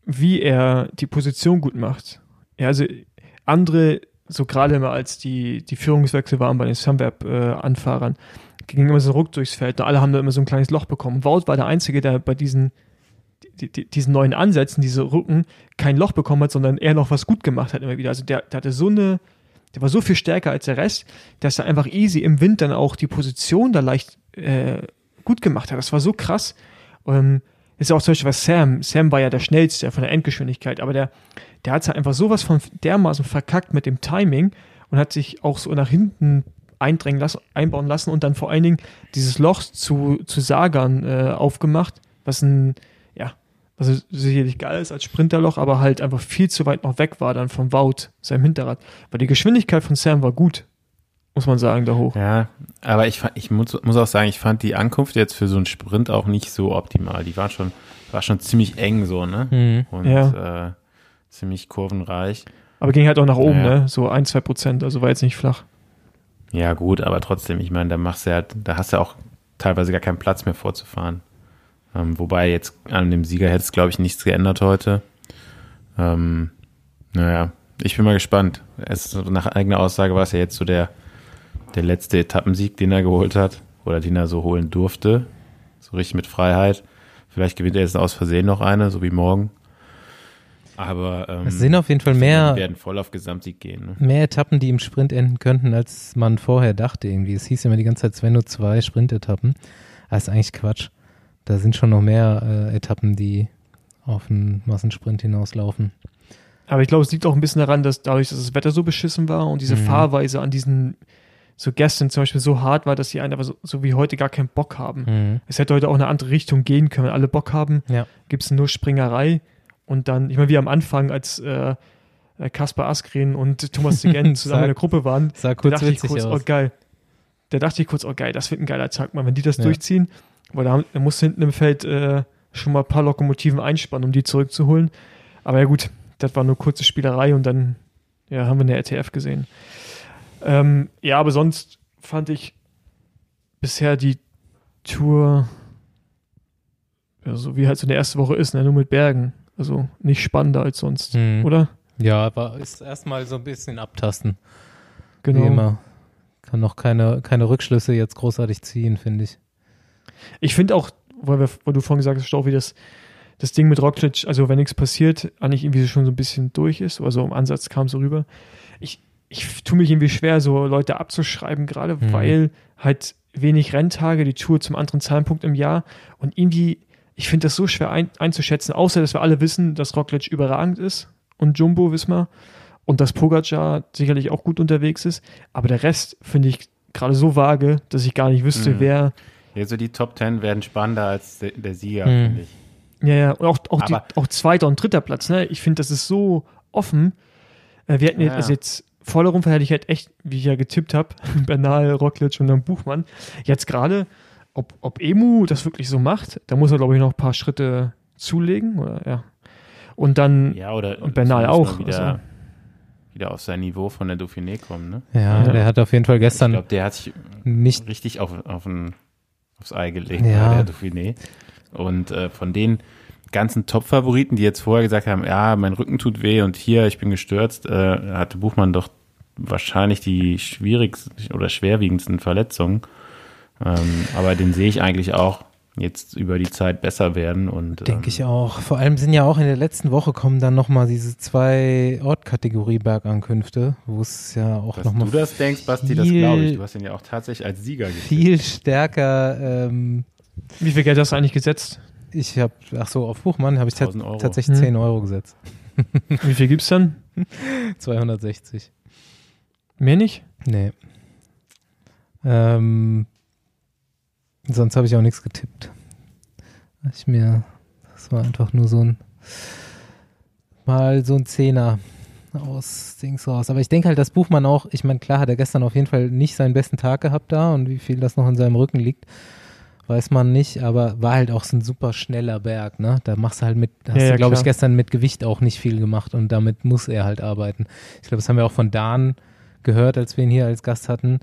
wie er die Position gut macht. Ja, also andere, so gerade immer als die, die Führungswechsel waren bei den Sunweb-Anfahrern, ging immer so Ruck durchs Feld und alle haben da immer so ein kleines Loch bekommen. Wout war der Einzige, der bei diesen, die, die, diesen neuen Ansätzen, diese Rücken, kein Loch bekommen hat, sondern eher noch was gut gemacht hat immer wieder. Also der, der hatte so eine, der war so viel stärker als der Rest, dass er einfach easy im Wind dann auch die Position da leicht äh, gut gemacht hat. Das war so krass. Ähm, ist ja auch zum Beispiel was Sam. Sam war ja der schnellste von der Endgeschwindigkeit, aber der, der hat es einfach sowas von dermaßen verkackt mit dem Timing und hat sich auch so nach hinten eindrängen lassen, einbauen lassen und dann vor allen Dingen dieses Loch zu, zu Sagan äh, aufgemacht, was ein, ja, was sicherlich geil ist als Sprinterloch, aber halt einfach viel zu weit noch weg war dann vom Wout, seinem Hinterrad. Weil die Geschwindigkeit von Sam war gut, muss man sagen, da hoch. Ja, aber ich, ich muss, muss auch sagen, ich fand die Ankunft jetzt für so einen Sprint auch nicht so optimal. Die war schon, war schon ziemlich eng so, ne? Mhm. Und äh, ziemlich kurvenreich. Aber ging halt auch nach oben, Ja. ne? So ein, zwei Prozent, also war jetzt nicht flach. Ja, gut, aber trotzdem, ich meine, da machst du ja, da hast du ja auch teilweise gar keinen Platz mehr vorzufahren. Ähm, wobei jetzt an dem Sieger hätte es, glaube ich, nichts geändert heute. Ähm, naja, ich bin mal gespannt. Es, nach eigener Aussage war es ja jetzt so der, der letzte Etappensieg, den er geholt hat oder den er so holen durfte. So richtig mit Freiheit. Vielleicht gewinnt er jetzt aus Versehen noch eine, so wie morgen. Aber ähm, Es sind auf jeden Fall mehr, werden voll auf Gesamtsieg gehen. Ne? mehr Etappen, die im Sprint enden könnten, als man vorher dachte irgendwie. Es hieß immer die ganze Zeit, es wären nur zwei Sprintetappen. Das ist eigentlich Quatsch. Da sind schon noch mehr äh, Etappen, die auf einen Massensprint hinauslaufen. Aber ich glaube, es liegt auch ein bisschen daran, dass dadurch, dass das Wetter so beschissen war und diese Mhm. Fahrweise an diesen, so gestern zum Beispiel so hart war, dass die einen aber so, so wie heute gar keinen Bock haben. Mhm. Es hätte heute auch eine andere Richtung gehen können. Wenn alle Bock haben, Ja. gibt es nur Springerei. Und dann, ich meine, wie am Anfang, als äh, äh, Kaspar Askren und Thomas Degen (laughs) zusammen in der Gruppe waren, Sah da dachte ich kurz, aus. oh geil. Da dachte ich kurz, oh geil, das wird ein geiler Tag, mal, wenn die das Ja. durchziehen. Weil da, da musst du hinten im Feld äh, schon mal ein paar Lokomotiven einspannen, um die zurückzuholen. Aber ja gut, das war nur kurze Spielerei und dann ja, haben wir eine RTF gesehen. Ähm, ja, aber sonst fand ich bisher die Tour, ja, so wie halt so eine erste Woche ist, ne, nur mit Bergen. Also nicht spannender als sonst, Mhm. oder? Ja, war, ist erstmal so ein bisschen abtasten. Genau. Kann noch keine, keine Rückschlüsse jetzt großartig ziehen, finde ich. Ich finde auch, weil, wir, weil du vorhin gesagt hast, Staufi, dass das Ding mit Roglic, also wenn nichts passiert, eigentlich irgendwie schon so ein bisschen durch ist. Also im Ansatz kam so rüber. Ich, ich tue mich irgendwie schwer, so Leute abzuschreiben, gerade Mhm. weil halt wenig Renntage, die Tour zum anderen Zeitpunkt im Jahr und irgendwie, ich finde das so schwer ein, einzuschätzen, außer dass wir alle wissen, dass Roglic überragend ist und Jumbo Wismar und dass Pogacar sicherlich auch gut unterwegs ist. Aber der Rest finde ich gerade so vage, dass ich gar nicht wüsste, Mhm. wer Ja, so die Top Ten werden spannender als der, der Sieger, Mhm. finde ich. Ja, ja, und auch, auch, die, auch zweiter und dritter Platz, ne? Ich finde, das ist so offen. Äh, wir hatten Ja, jetzt, also ja. jetzt voller Rumpf hätte ich halt echt, wie ich ja getippt habe, (laughs) Bernal, Roglic und dann Buchmann. Jetzt gerade, ob, ob Emu das wirklich so macht, da muss er, glaube ich, noch ein paar Schritte zulegen, oder ja. Und dann, Ja, oder Und Bernal auch, Wieder, also. wieder auf sein Niveau von der Dauphiné kommen, ne? Ja, Ja. der hat auf jeden Fall Ich gestern glaube, der hat sich nicht. richtig auf, auf ein, aufs Ei gelegt Ja. bei der Dauphiné. Und äh, von den ganzen Top-Favoriten, die jetzt vorher gesagt haben, ja, mein Rücken tut weh und hier, ich bin gestürzt, äh, hatte Buchmann doch wahrscheinlich die schwierigsten oder schwerwiegendsten Verletzungen. Ähm, aber den sehe ich eigentlich auch jetzt über die Zeit besser werden und Denke ähm, ich auch. Vor allem sind ja auch in der letzten Woche kommen dann nochmal diese zwei Ortkategorie Bergankünfte, wo es ja auch Dass nochmal du das denkst, Basti, das glaube ich. Du hast ihn ja auch tatsächlich als Sieger gesehen. viel stärker. Ähm, wie viel Geld hast du eigentlich gesetzt? ich habe, ach so, auf Buchmann habe ich ta 1000 Euro. tatsächlich Hm. 10 Euro gesetzt. (laughs) Wie viel gibt's dann? 260. (laughs) Mehr nicht? Nee. Ähm, sonst habe ich auch nichts getippt. Ich mir, das war einfach nur so ein, mal so ein Zehner aus Dings raus. Aber ich denke halt, dass Buchmann auch, ich meine, klar hat er gestern auf jeden Fall nicht seinen besten Tag gehabt da und wie viel das noch in seinem Rücken liegt, weiß man nicht, aber war halt auch so ein super schneller Berg, ne? Da machst du halt mit, hast Ja, du, glaube ich, gestern mit Gewicht auch nicht viel gemacht und damit muss er halt arbeiten. Ich glaube, das haben wir auch von Dan gehört, als wir ihn hier als Gast hatten,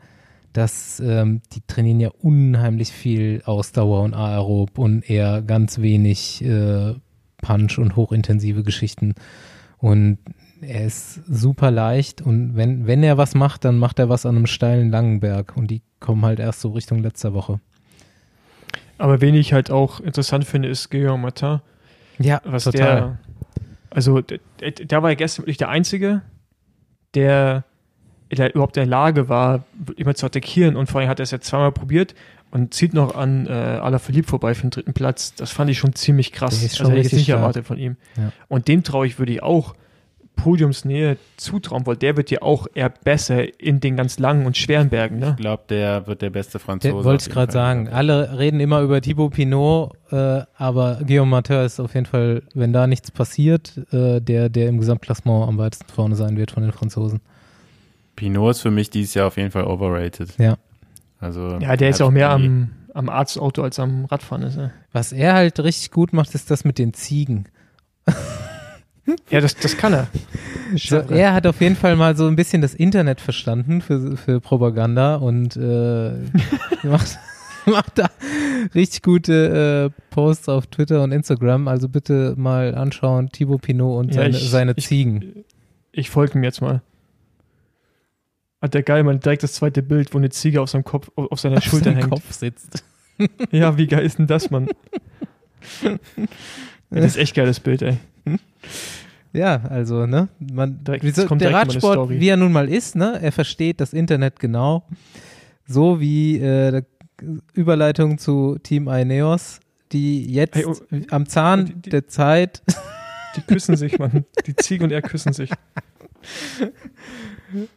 dass ähm, die trainieren ja unheimlich viel Ausdauer und Aerob und eher ganz wenig äh, Punch und hochintensive Geschichten. Und er ist super leicht und wenn, wenn er was macht, dann macht er was an einem steilen langen Berg und die kommen halt erst so Richtung letzter Woche. Aber wen ich halt auch interessant finde, ist Guillaume Martin. Ja, was total. der, also der, der- der war ja gestern wirklich der Einzige, der, der überhaupt in der Lage war, immer zu attackieren und vor allem hat er es jetzt zweimal probiert und zieht noch an äh, Alaphilippe vorbei für den dritten Platz. Das fand ich schon ziemlich krass. Schon also hätte ich jetzt nicht stark. erwartet von ihm. Ja. Und dem traue ich, würde ich auch Podiumsnähe zutrauen, weil der wird ja auch eher besser in den ganz langen und schweren Bergen. Ne? Ich glaube, der wird der beste Franzose. Der, wollte ich jeden gerade sagen. Alle reden immer über Thibaut Pinot, äh, aber Guillaume Martin ist auf jeden Fall, wenn da nichts passiert, äh, der, der im Gesamtklassement am weitesten vorne sein wird von den Franzosen. Pinot ist für mich dieses Jahr auf jeden Fall overrated. Ja. Also, Ja, der ist ja auch mehr am, am Arztauto als am Radfahren. Ist, ne? Was er halt richtig gut macht, ist das mit den Ziegen. (laughs) Ja, das, das kann er. So, er hat auf jeden Fall mal so ein bisschen das Internet verstanden für, für Propaganda und äh, (laughs) macht, macht da richtig gute äh, Posts auf Twitter und Instagram. Also bitte mal anschauen, Thibaut Pinot und Ja, seine, ich- seine ich- Ziegen. Ich folge ihm jetzt mal. Hat der geil, man direkt das zweite Bild, wo eine Ziege auf seinem Kopf, auf seiner Auf Schulter hängt. Kopf sitzt. (laughs) Ja, wie geil ist denn das, Mann? Das ist echt geiles Bild, ey. Ja, also, ne? Man, Direkt- wie so, der Radsport, wie er nun mal ist, ne? Er versteht das Internet genau. So wie äh, Überleitung zu Team Ineos, die jetzt Hey, oh, am Zahn die- die- der Zeit Die küssen sich, Mann. Die Ziege und er küssen sich. (laughs)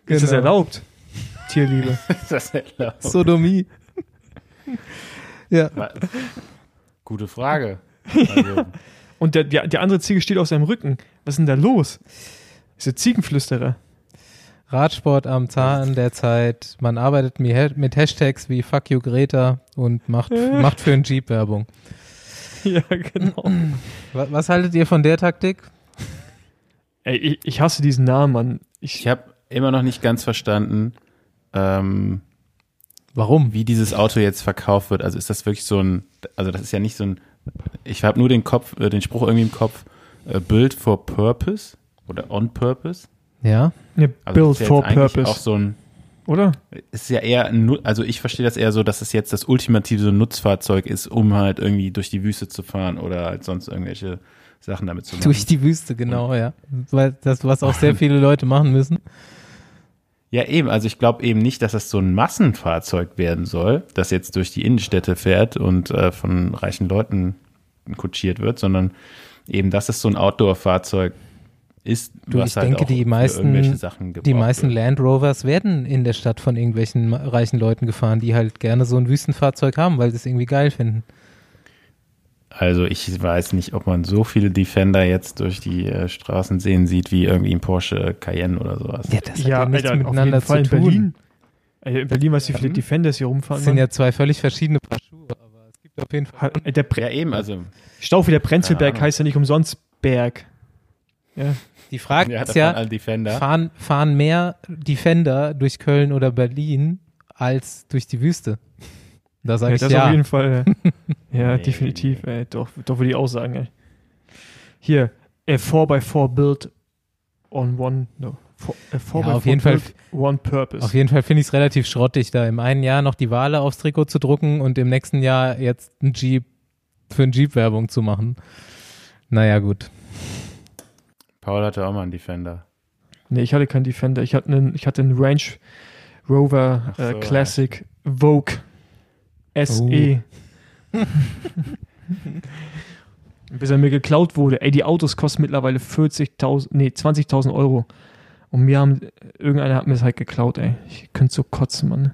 Ist das Genau. erlaubt? Tierliebe. (laughs) Ist das erlaubt? Sodomie. ja, Gute Frage. (laughs) Also, Und der, der, der andere Ziege steht auf seinem Rücken. Was ist denn da los? Ist der Ziegenflüsterer. Radsport am Zahn der Zeit. Man arbeitet mi- mit Hashtags wie Fuck you Greta und macht, (laughs) macht für einen Jeep Werbung. ja, genau. Was, was haltet ihr von der Taktik? Ey, ich, ich hasse diesen Namen, Mann. Ich, ich habe immer noch nicht ganz verstanden, ähm, Warum? wie dieses Auto jetzt verkauft wird. Also ist das wirklich so ein, also das ist ja nicht so ein, ich habe nur den Kopf, äh, den Spruch irgendwie im Kopf, äh, Build for Purpose oder On Purpose. Ja, ne, Also Build ist ja for Purpose. Auch so ein, oder? ist ja eher, also ich verstehe das eher so, dass es jetzt das ultimative so ein Nutzfahrzeug ist, um halt irgendwie durch die Wüste zu fahren oder halt sonst irgendwelche Sachen damit zu machen. durch die Wüste, genau, ja. Weil das, was auch sehr (laughs) viele Leute machen müssen. Ja, eben. Also ich glaube eben nicht, dass das so ein Massenfahrzeug werden soll, das jetzt durch die Innenstädte fährt und äh, von reichen Leuten kutschiert wird, sondern eben, dass es so ein Outdoor-Fahrzeug ist, Du, ich halt denke, die meisten- Die meisten. Land Rovers werden in der Stadt von irgendwelchen reichen Leuten gefahren, die halt gerne so ein Wüstenfahrzeug haben, weil sie es irgendwie geil finden. Also ich weiß nicht, ob man so viele Defender jetzt durch die äh, Straßen sehen sieht, wie irgendwie ein Porsche Cayenne oder sowas. Ja, das hat ja, ja nichts Alter, miteinander zu in tun. Berlin. Ey, in Berlin, weißt du, wie viele. Defenders hier rumfahren? Das sind ja zwei völlig verschiedene Paar Schuhe, aber es gibt auf jeden Fall. Ha- ey, der Bre Ja, eben, also Stau wie der Ahnung. heißt ja nicht umsonst Berg. Ja. Die Frage ja, ist ja, fahren, fahren mehr Defender durch Köln oder Berlin als durch die Wüste? Da sage ja, ich das ja. auf jeden Fall. äh, (laughs) ja, Nee. definitiv. Ey, doch, doch würde ich auch sagen. Ey. Hier, a 4x4 built on one, no, four, a 4x4 Ja, auf jeden Fall- one purpose. Auf jeden Fall finde ich es relativ schrottig, da im einen Jahr noch die Wale aufs Trikot zu drucken und im nächsten Jahr jetzt ein Jeep für ein Jeep Werbung zu machen. Naja, gut. Paul hatte auch mal einen Defender. Nee, ich hatte keinen Defender. Ich hatte einen, ich hatte einen Range Rover Ach so, äh, ja. Classic Vogue SE. (laughs) Bis er mir geklaut wurde. Ey, die Autos kosten mittlerweile 40.000, nee, 20.000 Euro. Und mir haben, irgendeiner hat mir das halt geklaut, ey. Ich könnte so kotzen, Mann.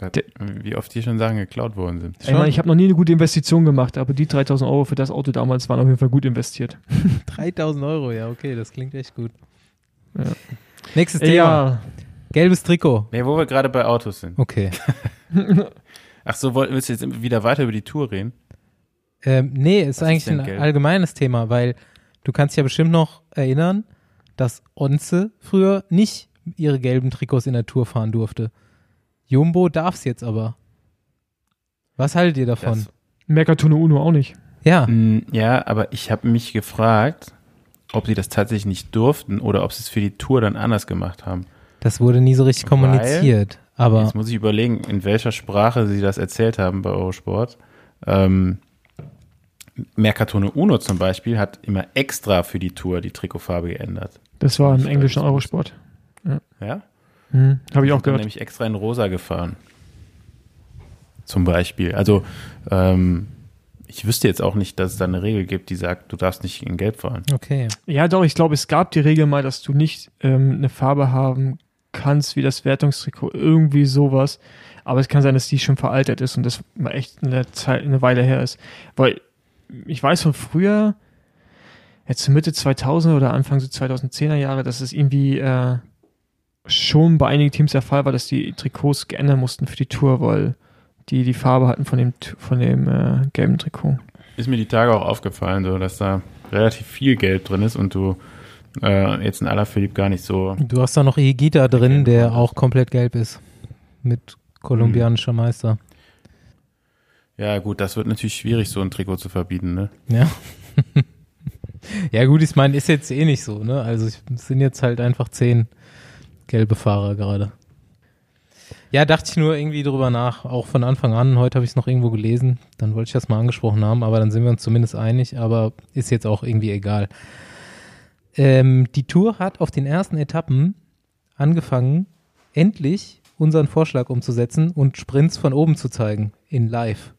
Der- Wie oft hier schon Sachen geklaut worden sind. Ey, Mann, ich habe noch nie eine gute Investition gemacht, aber die 3.000 Euro für das Auto damals waren auf jeden Fall gut investiert. (laughs) 3000 Euro, ja, okay, das klingt echt gut. Ja. Nächstes Thema. ja, Gelbes Trikot. Nee, wo wir gerade bei Autos sind. Okay. (laughs) Ach so, willst du jetzt wieder weiter über die Tour reden? Ähm, nee, ist Was ist eigentlich denn ein gelb? allgemeines Thema, weil du kannst dich ja bestimmt noch erinnern, dass Onze früher nicht ihre gelben Trikots in der Tour fahren durfte. Jumbo darf's jetzt aber. Was haltet ihr davon? Das, Mercatone Uno auch nicht. ja, ja, aber ich habe mich gefragt, ob sie das tatsächlich nicht durften oder ob sie es für die Tour dann anders gemacht haben. das wurde nie so richtig Weil- kommuniziert. Aber Jetzt muss ich überlegen, in welcher Sprache sie das erzählt haben bei Eurosport. Ähm, Mercatone Uno zum Beispiel hat immer extra für die Tour die Trikotfarbe geändert. Das war im englischen Eurosport. Ja? Hm, Habe ich auch gehört. nämlich extra in rosa gefahren. Zum Beispiel. Also, ähm, ich wüsste jetzt auch nicht, dass es da eine Regel gibt, die sagt, du darfst nicht in Gelb fahren. okay. Ja, doch, ich glaube, es gab die Regel mal, dass du nicht ähm, eine Farbe haben kannst wie das Wertungstrikot, irgendwie sowas. Aber es kann sein, dass die schon veraltet ist und das mal echt eine, Zeit, eine Weile her ist. Weil ich weiß von früher, jetzt Mitte 2000 oder Anfang so 2010er Jahre, dass es irgendwie äh, schon bei einigen Teams der Fall war, dass die Trikots geändert mussten für die Tour, weil die die Farbe hatten von dem, von dem äh, gelben Trikot. Ist mir die Tage auch aufgefallen, so, dass da relativ viel Gelb drin ist und du äh, jetzt in Alaphilippe gar nicht so. Du hast da noch Higita drin, Okay, der auch komplett gelb ist. Mit kolumbianischer Meister. Ja, gut, das wird natürlich schwierig, so ein Trikot zu verbieten, ne? Ja. (laughs) ja, gut, ich meine, ist jetzt eh nicht so, ne? Also es sind jetzt halt einfach zehn gelbe Fahrer gerade. Ja, dachte ich nur irgendwie drüber nach, auch von Anfang an. Heute habe ich es noch irgendwo gelesen, dann wollte ich das mal angesprochen haben, aber dann sind wir uns zumindest einig, aber ist jetzt auch irgendwie egal. Ähm, die Tour hat auf den ersten Etappen angefangen, endlich unseren Vorschlag umzusetzen und Sprints von oben zu zeigen in Live.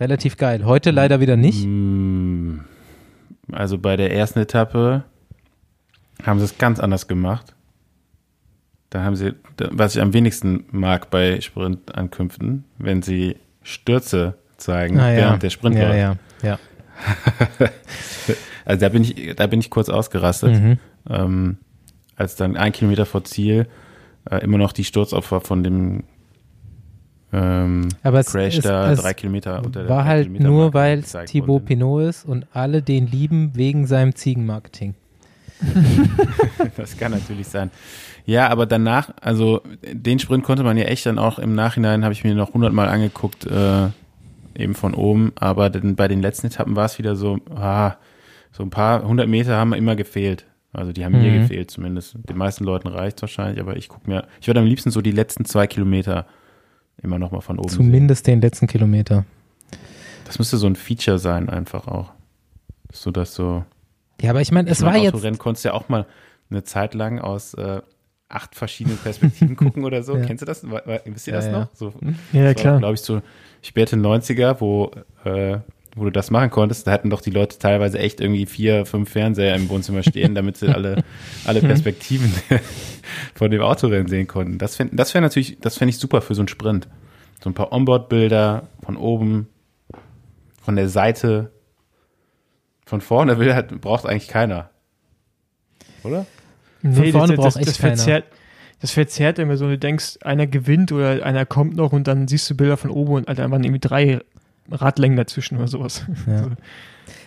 Relativ geil. Heute leider wieder nicht. Mm, Also bei der ersten Etappe haben sie es ganz anders gemacht. Da haben sie, was ich am wenigsten mag bei Sprintankünften, wenn sie Stürze zeigen Ah, ja. während der Sprint ja, ja, ja. (laughs) Also da bin ich, da bin ich kurz ausgerastet, Mhm. ähm, als dann ein Kilometer vor Ziel äh, immer noch die Sturzopfer von dem ähm, Aber es, Crash es, da es drei Kilometer unter der war halt Kilometer nur, weil es Thibaut. Pinot ist und alle den lieben wegen seinem Ziegenmarketing. (laughs) Das kann natürlich sein. Ja, aber danach, also den Sprint konnte man ja echt dann auch im Nachhinein, habe ich mir noch hundertmal angeguckt, äh, eben von oben. Aber dann bei den letzten Etappen war es wieder so, ah, so ein paar hundert Meter haben immer gefehlt. Also die haben mir Mhm. gefehlt zumindest. Den meisten Leuten reicht wahrscheinlich, aber ich gucke mir, ich würde am liebsten so die letzten zwei Kilometer immer noch mal von oben sehen. Zumindest den letzten Kilometer. Das müsste so ein Feature sein einfach auch. So dass so Ja, aber ich meine, es Ich mein, war jetzt. Autorennen konntest du ja auch mal eine Zeit lang aus äh, acht verschiedenen Perspektiven (laughs) gucken oder so. Ja. Kennst du das? Wisst ihr Ja, das ja. noch? So, Ja, klar. glaube ich, so späte 90er, wo, äh, wo du das machen konntest. Da hatten doch die Leute teilweise echt irgendwie vier, fünf Fernseher im Wohnzimmer stehen, damit sie alle, (laughs) alle Perspektiven (laughs) von dem Autorennen sehen konnten. Das, fänd- das wäre natürlich, das fände ich super für so einen Sprint. So ein paar Onboard-Bilder von oben, von der Seite. Von vorne will halt, braucht eigentlich keiner. Oder? Nee, vorne das, braucht das, echt das, verzerrt, das verzerrt immer so, du denkst, einer gewinnt oder einer kommt noch und dann siehst du Bilder von oben und Alter, waren irgendwie drei Radlängen dazwischen oder sowas. Ja. (laughs)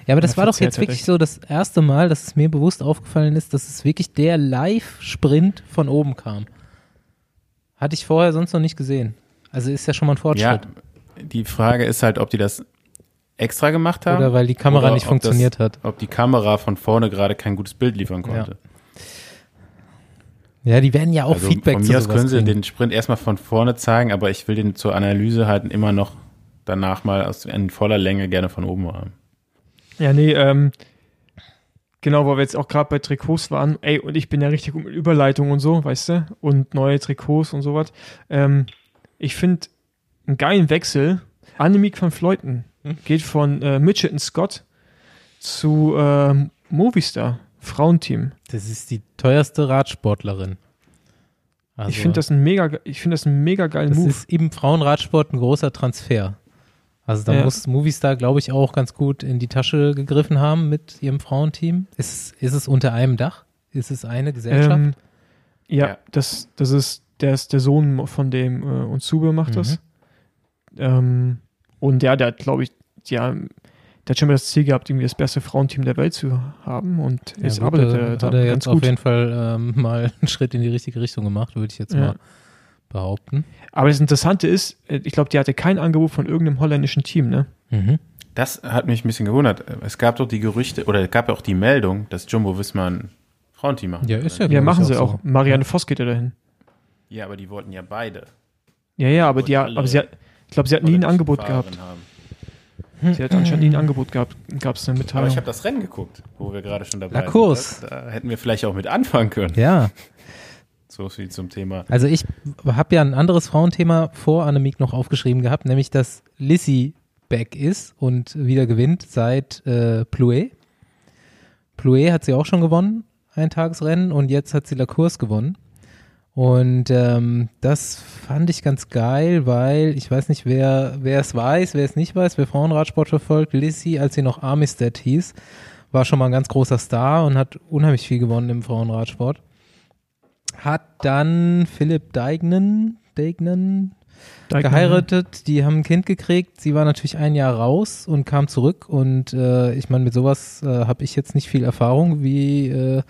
Ja, aber das Ja, war doch jetzt wirklich so das erste Mal, dass es mir bewusst aufgefallen ist, dass es wirklich der Live-Sprint von oben kam. Hatte ich vorher sonst noch nicht gesehen. Also ist ja schon mal ein Ja, Fortschritt. die Frage ist halt, ob die das extra gemacht haben. Oder weil die Kamera nicht funktioniert hat. das, Ob die Kamera von vorne gerade kein gutes Bild liefern konnte. Ja, die werden ja auch also Feedback von zu mir aus sowas können sie kriegen. den Sprint erstmal von vorne zeigen, aber ich will den zur Analyse halt immer noch danach mal aus, in voller Länge gerne von oben haben. Ja, nee, ähm, genau, weil wir jetzt auch gerade bei Trikots waren. Ey, und ich bin ja richtig gut mit Überleitung und so, weißt du? Und neue Trikots und sowas. Ähm, ich finde einen geilen Wechsel. Annemiek van Fleuten geht von äh, Mitchelton Scott zu ähm, Movistar, Frauenteam. Das ist die teuerste Radsportlerin. Also, ich finde das ein mega, ich finde das ein mega geilen das Move. ist im Frauenradsport ein großer Transfer. Also da Ja. muss Movistar, glaube ich, auch ganz gut in die Tasche gegriffen haben mit ihrem Frauenteam. Ist, ist es unter einem Dach? Ist es eine Gesellschaft? Ähm, ja, Ja. Das, das ist, der ist der Sohn von dem äh, und Zube macht das. Mhm. Ähm, und ja, der hat, glaube ich, ja, der hat schon mal das Ziel gehabt, irgendwie das beste Frauenteam der Welt zu haben und Ja, jetzt gut, arbeitet da er hat da er ganz jetzt auf gut. jeden Fall ähm, (laughs) mal einen Schritt in die richtige Richtung gemacht, würde ich jetzt Ja. mal behaupten. Aber das Interessante ist, äh, ich glaube, die hatte kein Angebot von irgendeinem holländischen Team, ne? Mhm. Das hat mich ein bisschen gewundert. Es gab doch die Gerüchte, oder es gab ja auch die Meldung, dass Jumbo Wismar ein Frauenteam machen Ja, ist ja, Ja, machen sie so. auch. Marianne Voss geht ja dahin. Ja, aber die wollten ja beide. Ja, ja, aber, die, aber sie hat, ich glaube, sie hat nie ein Angebot gehabt. Haben. Sie hat anscheinend nie ein Angebot gehabt. Gab es eine Aber Mitteilung. ich habe das Rennen geguckt, wo wir gerade schon dabei La sind. Da, da hätten wir vielleicht auch mit anfangen können. Ja, So viel zum Thema. also ich habe ja ein anderes Frauenthema vor Annemiek noch aufgeschrieben gehabt, nämlich dass Lissy back ist und wieder gewinnt seit äh, Plouet. Plouet hat sie auch schon gewonnen, ein Tagesrennen, und jetzt hat sie La Course gewonnen. Und ähm, das fand ich ganz geil, weil ich weiß nicht, wer, wer es weiß, wer es nicht weiß, wer Frauenradsport verfolgt. Lissy, als sie noch Armistead hieß, war schon mal ein ganz großer Star und hat unheimlich viel gewonnen im Frauenradsport. Hat dann Philipp Deignen, Deignen Deignan, geheiratet, die haben ein Kind gekriegt. Sie war natürlich ein Jahr raus und kam zurück. Und äh, ich meine, mit sowas äh, habe ich jetzt nicht viel Erfahrung, wie äh,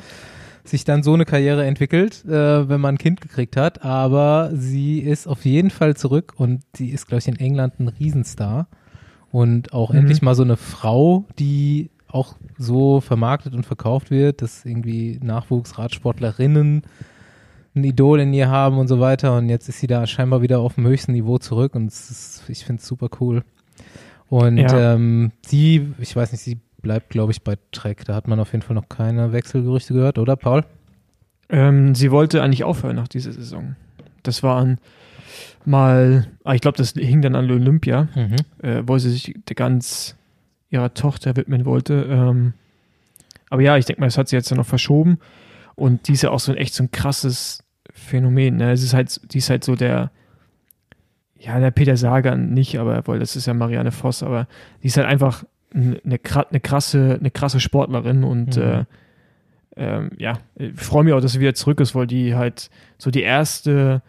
sich dann so eine Karriere entwickelt, äh, wenn man ein Kind gekriegt hat. Aber sie ist auf jeden Fall zurück und sie ist, glaube ich, in England ein Riesenstar. Und auch Mhm. endlich mal so eine Frau, die auch so vermarktet und verkauft wird, dass irgendwie Nachwuchsradsportlerinnen ein Idol in ihr haben und so weiter. Und jetzt ist sie da scheinbar wieder auf dem höchsten Niveau zurück und ist, ich finde es super cool. Und Ja. ähm, sie, ich weiß nicht, sie bleibt, glaube ich, bei Trek. Da hat man auf jeden Fall noch keine Wechselgerüchte gehört, oder Paul? Ähm, sie wollte eigentlich aufhören nach dieser Saison. Das waren mal, ah, ich glaube, das hing dann an Olympia, Mhm. äh, wo sie sich ganz ihrer Tochter widmen wollte. Ähm, aber ja, ich denke mal, das hat sie jetzt ja noch verschoben. Und die ist ja auch so ein echt so ein krasses Phänomen. Ne? Es ist halt, die ist halt so der, ja, der Peter Sagan nicht, aber weil das ist ja Marianne Voss, aber die ist halt einfach eine, eine krasse, eine krasse Sportlerin und Mhm. äh, ähm, ja, ich freue mich auch, dass sie wieder zurück ist, weil die halt so die erste,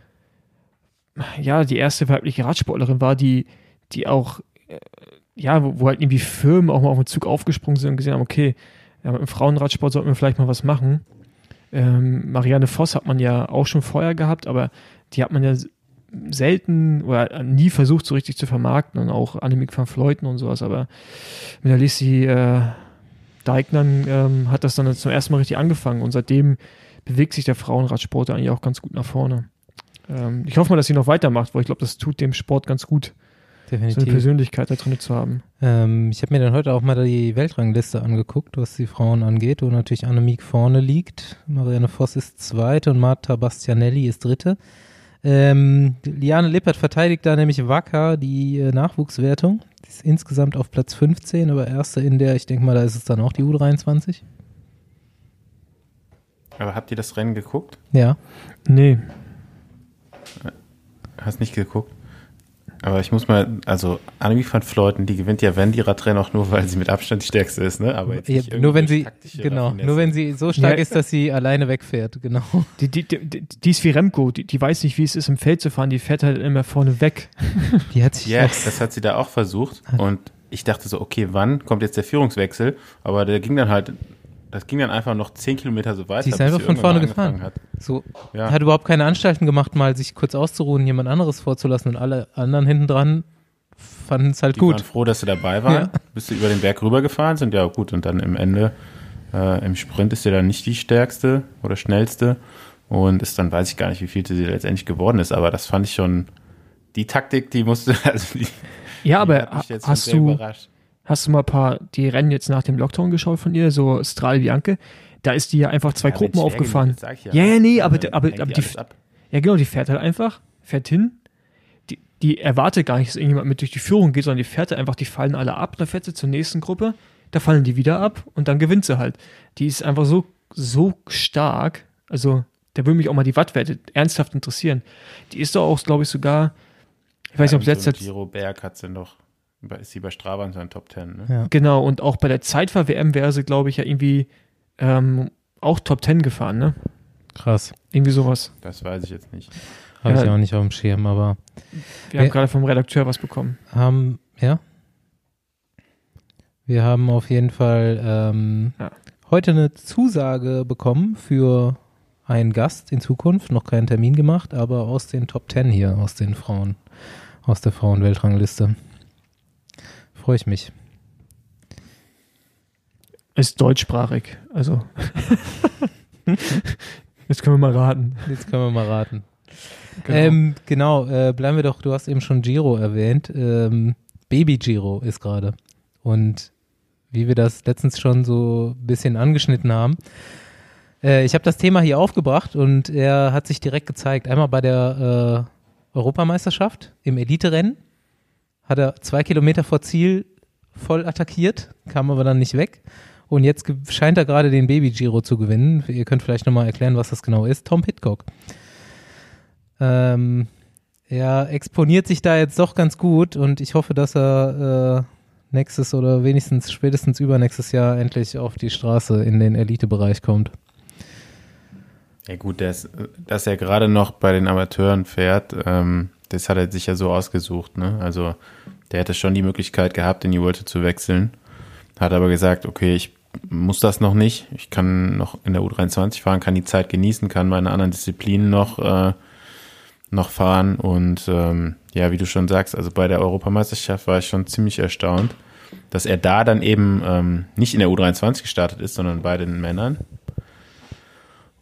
ja, die erste weibliche Radsportlerin war, die, die auch, äh, ja, wo, wo halt irgendwie Firmen auch mal auf den Zug aufgesprungen sind und gesehen haben, okay, ja, mit dem Frauenradsport sollten wir vielleicht mal was machen. Ähm, Marianne Voss hat man ja auch schon vorher gehabt, aber die hat man ja selten oder nie versucht, so richtig zu vermarkten und auch Annemiek van Fleuten und sowas, aber mit der Lissy äh, Deignern ähm, hat das dann zum ersten Mal richtig angefangen und seitdem bewegt sich der Frauenradsport eigentlich auch ganz gut nach vorne. Ähm, ich hoffe mal, dass sie noch weitermacht, weil ich glaube, das tut dem Sport ganz gut, so eine Definitiv. Persönlichkeit da drin zu haben. Ähm, ich habe mir dann heute auch mal die Weltrangliste angeguckt, was die Frauen angeht, wo natürlich Annemiek vorne liegt. Marianne Voss ist zweite und Marta Bastianelli ist dritte. Ähm, Liane Lippert verteidigt da nämlich wacker die äh, Nachwuchswertung. Die ist insgesamt auf Platz 15, aber erste in der, ich denke mal, da ist es dann auch die U23. Aber habt ihr das Rennen geguckt? Ja. Nee, Hast nicht geguckt? Aber ich muss mal, also Annemiek van Fleuten, die gewinnt ja wenn die Radrennen auch nur, weil sie mit Abstand die stärkste ist, ne? Aber jetzt Ja, nicht nur wenn sie, genau, nur wenn sie so stark Ja. ist, dass sie alleine wegfährt, genau. die, die, die, die ist wie Remco, die, die weiß nicht, wie es ist, im Feld zu fahren, die fährt halt immer vorne weg. (laughs) Die hat sich Ja, auch das hat sie da auch versucht. Und ich dachte so, okay, wann kommt jetzt der Führungswechsel? Aber der ging dann halt, das ging dann einfach noch zehn Kilometer so weiter. Sie ist einfach von vorne gefahren. Hat. so Ja. hat überhaupt keine Anstalten gemacht, mal sich kurz auszuruhen, jemand anderes vorzulassen und alle anderen hinten dran fanden es halt Die gut. froh, dass sie dabei waren. Ja. Bist du über den Berg rübergefahren sind, ja gut. Und dann im Ende, äh, im Sprint ist sie dann nicht die stärkste oder schnellste. Und ist dann, weiß ich gar nicht, wie viel sie letztendlich geworden ist. Aber das fand ich schon, die Taktik, die musste, (laughs) also die, Ja, die aber hat mich jetzt schon hast sehr du, überrascht. Hast du mal ein paar, die Rennen jetzt nach dem Lockdown geschaut von ihr, so Strade Bianche? Da ist die ja einfach zwei Ja, Gruppen aufgefahren. genug Ja, ja, nee, aber- äh, aber- hängt aber die. Ja, genau, die fährt halt einfach, fährt hin. Die, die erwartet gar nicht, dass irgendjemand mit durch die Führung geht, sondern die fährt halt einfach, die fallen alle ab, dann fährt sie zur nächsten Gruppe, da fallen die wieder ab und dann gewinnt sie halt. Die ist einfach so, so stark, also da würde mich auch mal die Wattwerte ernsthaft interessieren. Die ist doch auch, glaube ich, sogar, ich weiß nicht, ob Ja, es so letzter im Giro Berg hat sie noch, ist sie bei Strava in seinen Top Ten, ne? Ja. Genau, und auch bei der Zeitfahr-WM wäre sie, glaube ich, ja irgendwie ähm, auch Top 10 gefahren, ne? Krass. Irgendwie sowas. Das weiß ich jetzt nicht. Habe ich Ja. auch nicht auf dem Schirm, aber Wir haben gerade vom Redakteur was bekommen. haben, ja. Wir haben auf jeden Fall ähm, Ja. heute eine Zusage bekommen für einen Gast in Zukunft. Noch keinen Termin gemacht, aber aus den Top Ten hier, aus den Frauen, aus der Frauenweltrangliste. Freue ich mich. Ist deutschsprachig, also. (laughs) Jetzt können wir mal raten. Jetzt können wir mal raten. Genau. Ähm, genau, äh, bleiben wir doch, du hast eben schon Giro erwähnt. Ähm, Baby Giro ist gerade. Und wie wir das letztens schon so ein bisschen angeschnitten haben, äh, ich habe das Thema hier aufgebracht und er hat sich direkt gezeigt. Einmal bei der äh, Europameisterschaft im Elite-Rennen hat er zwei Kilometer vor Ziel voll attackiert, kam aber dann nicht weg. Und jetzt scheint er gerade den Baby Giro zu gewinnen. Ihr könnt vielleicht nochmal erklären, was das genau ist. Tom Pitcock. Ähm, er exponiert sich da jetzt doch ganz gut und ich hoffe, dass er äh, nächstes oder wenigstens spätestens übernächstes Jahr endlich auf die Straße in den Elitebereich kommt. Ja gut, das, dass er gerade noch bei den Amateuren fährt, ähm, das hat er sich ja so ausgesucht. Ne? Also der hätte schon die Möglichkeit gehabt, in die Vuelta zu wechseln. Hat aber gesagt, okay, ich muss das noch nicht. Ich kann noch in der U23 fahren, kann die Zeit genießen, kann meine anderen Disziplinen noch, äh, noch fahren. Und ähm, ja, wie du schon sagst, also bei der Europameisterschaft war ich schon ziemlich erstaunt, dass er da dann eben ähm, nicht in der U23 gestartet ist, sondern bei den Männern.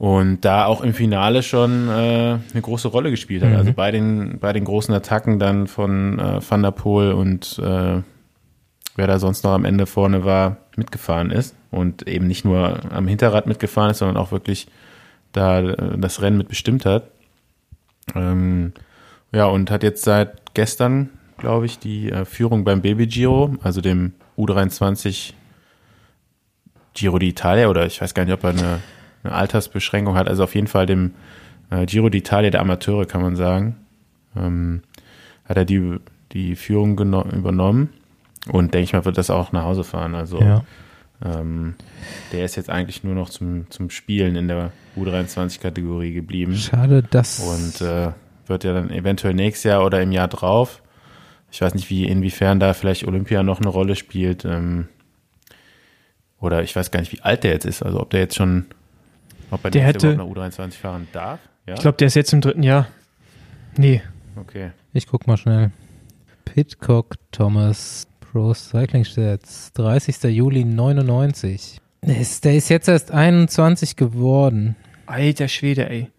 Und da auch im Finale schon äh, eine große Rolle gespielt hat. Mhm. Also bei den, bei den großen Attacken dann von äh, Van der Poel und äh, wer da sonst noch am Ende vorne war, mitgefahren ist und eben nicht nur am Hinterrad mitgefahren ist, sondern auch wirklich da äh, das Rennen mitbestimmt hat. Ähm, ja, und hat jetzt seit gestern, glaube ich, die äh, Führung beim Baby Giro, also dem U23 Giro d'Italia, oder ich weiß gar nicht, ob er eine, eine Altersbeschränkung hat, also auf jeden Fall dem äh, Giro d'Italia der Amateure, kann man sagen. Ähm, hat er die, die Führung übernommen und denke ich mal, wird das auch nach Hause fahren. Also Ja. ähm, der ist jetzt eigentlich nur noch zum, zum Spielen in der U23-Kategorie geblieben Schade, dass. und äh, wird ja dann eventuell nächstes Jahr oder im Jahr drauf. Ich weiß nicht, wie inwiefern da vielleicht Olympia noch eine Rolle spielt. Ähm, oder ich weiß gar nicht, wie alt der jetzt ist. Also ob der jetzt schon, ob er Der hätte- überhaupt noch U23 fahren darf. Ja, Ich glaube, der ist jetzt im dritten Jahr. Nee, okay. Ich guck mal schnell. Pitcock Thomas Pro Cycling Stats, 30. Juli 99. Der ist, der ist jetzt erst 21 geworden. alter Schwede, ey.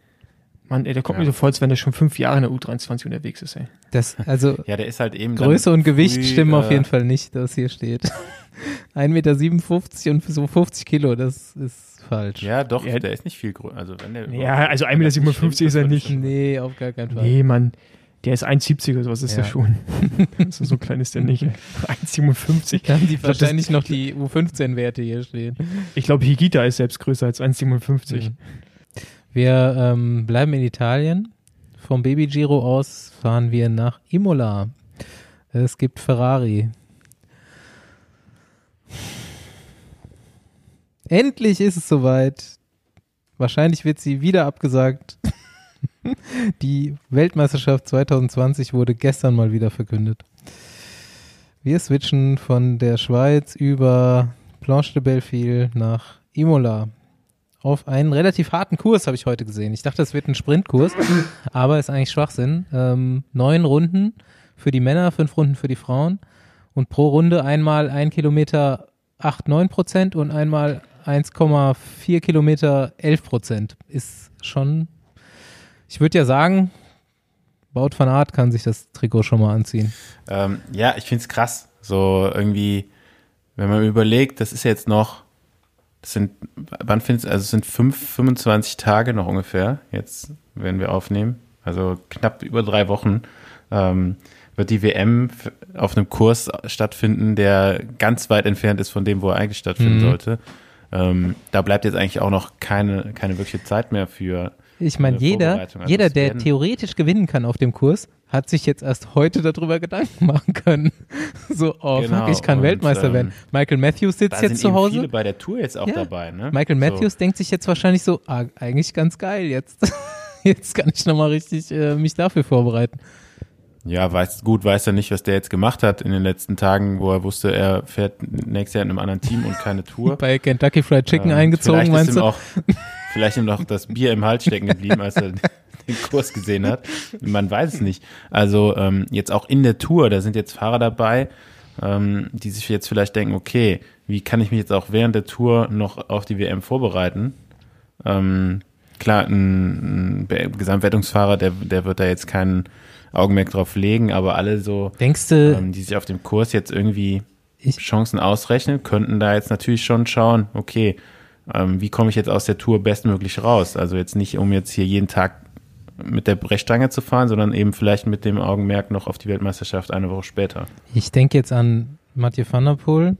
Mann, ey, der kommt Ja. mir so vor, als wenn der schon fünf Jahre in der U23 unterwegs ist, ey. Das, also (laughs) Ja, der ist halt eben. Größe und Gewicht früh, stimmen auf äh, jeden Fall nicht, was hier steht. (laughs) 1,57 Meter und so 50 Kilo, das ist falsch. Ja, doch, Ja. der ist nicht viel größer. Also wenn der Ja, also 1,57 Meter ist er nicht. Nee, auf gar keinen Fall. Nee, Mann. Der ist 1,70 oder sowas ist Ja. der schon. (laughs) so, so klein ist der nicht. ey. 1,57. Da haben die glaub, das- wahrscheinlich noch die U15-Werte hier stehen. Ich glaube, Higita ist selbst größer als 1,57. Mhm. Wir ähm, bleiben in Italien. Vom Baby Giro aus fahren wir nach Imola. Es gibt Ferrari. Endlich ist es soweit. Wahrscheinlich wird sie wieder abgesagt. (laughs) Die Weltmeisterschaft 2020 wurde gestern mal wieder verkündet. Wir switchen von der Schweiz über Planche de Belleville nach Imola auf einen relativ harten Kurs, habe ich heute gesehen. Ich dachte, es wird ein Sprintkurs, (laughs) aber ist eigentlich Schwachsinn. Ähm, neun Runden für die Männer, fünf Runden für die Frauen und pro Runde einmal ein Kilometer 8, 9 Prozent und einmal 1,4 Kilometer 11 Prozent. Ist schon, ich würde ja sagen, Baut van Art kann sich das Trikot schon mal anziehen. Ähm, ja, ich find's krass. So irgendwie, wenn man überlegt, das ist jetzt noch, das sind, wann findest also es sind fünf, 25 Tage noch ungefähr, jetzt, wenn wir aufnehmen. Also knapp über drei Wochen, ähm, wird die WM auf einem Kurs stattfinden, der ganz weit entfernt ist von dem, wo er eigentlich stattfinden Mhm. sollte. Ähm, da bleibt jetzt eigentlich auch noch keine, keine wirkliche Zeit mehr für. Ich meine, Eine jeder, also jeder, der theoretisch gewinnen kann auf dem Kurs, hat sich jetzt erst heute darüber Gedanken (laughs) machen können. So, oh Genau, fuck, ich kann und, Weltmeister ähm, werden. Michael Matthews sitzt jetzt zu Hause. viele bei der Tour jetzt auch Ja. dabei. Ne? Michael So. Matthews denkt sich jetzt wahrscheinlich so, ah, eigentlich ganz geil jetzt. (laughs) Jetzt kann ich nochmal richtig äh, mich dafür vorbereiten. Ja, weiß, gut, weiß er nicht, was der jetzt gemacht hat in den letzten Tagen, wo er wusste, er fährt nächstes Jahr in einem anderen Team und keine Tour. (laughs) Bei Kentucky Fried Chicken Ähm, eingezogen, vielleicht meinst ist ihm du? Auch, vielleicht ihm auch das Bier im Hals stecken geblieben, als er (laughs) den Kurs gesehen hat. Man weiß es nicht. Also ähm, jetzt auch in der Tour, da sind jetzt Fahrer dabei, ähm, die sich jetzt vielleicht denken, okay, wie kann ich mich jetzt auch während der Tour noch auf die WM vorbereiten? Ähm, klar, ein, ein Gesamtwertungsfahrer, der, der wird da jetzt kein Augenmerk drauf legen, aber alle so, Denkst du, ähm, die sich auf dem Kurs jetzt irgendwie Chancen ausrechnen, könnten da jetzt natürlich schon schauen, okay, ähm, wie komme ich jetzt aus der Tour bestmöglich raus? Also jetzt nicht, um jetzt hier jeden Tag mit der Brechstange zu fahren, sondern eben vielleicht mit dem Augenmerk noch auf die Weltmeisterschaft eine Woche später. ich denke jetzt an Mathieu van der Poel,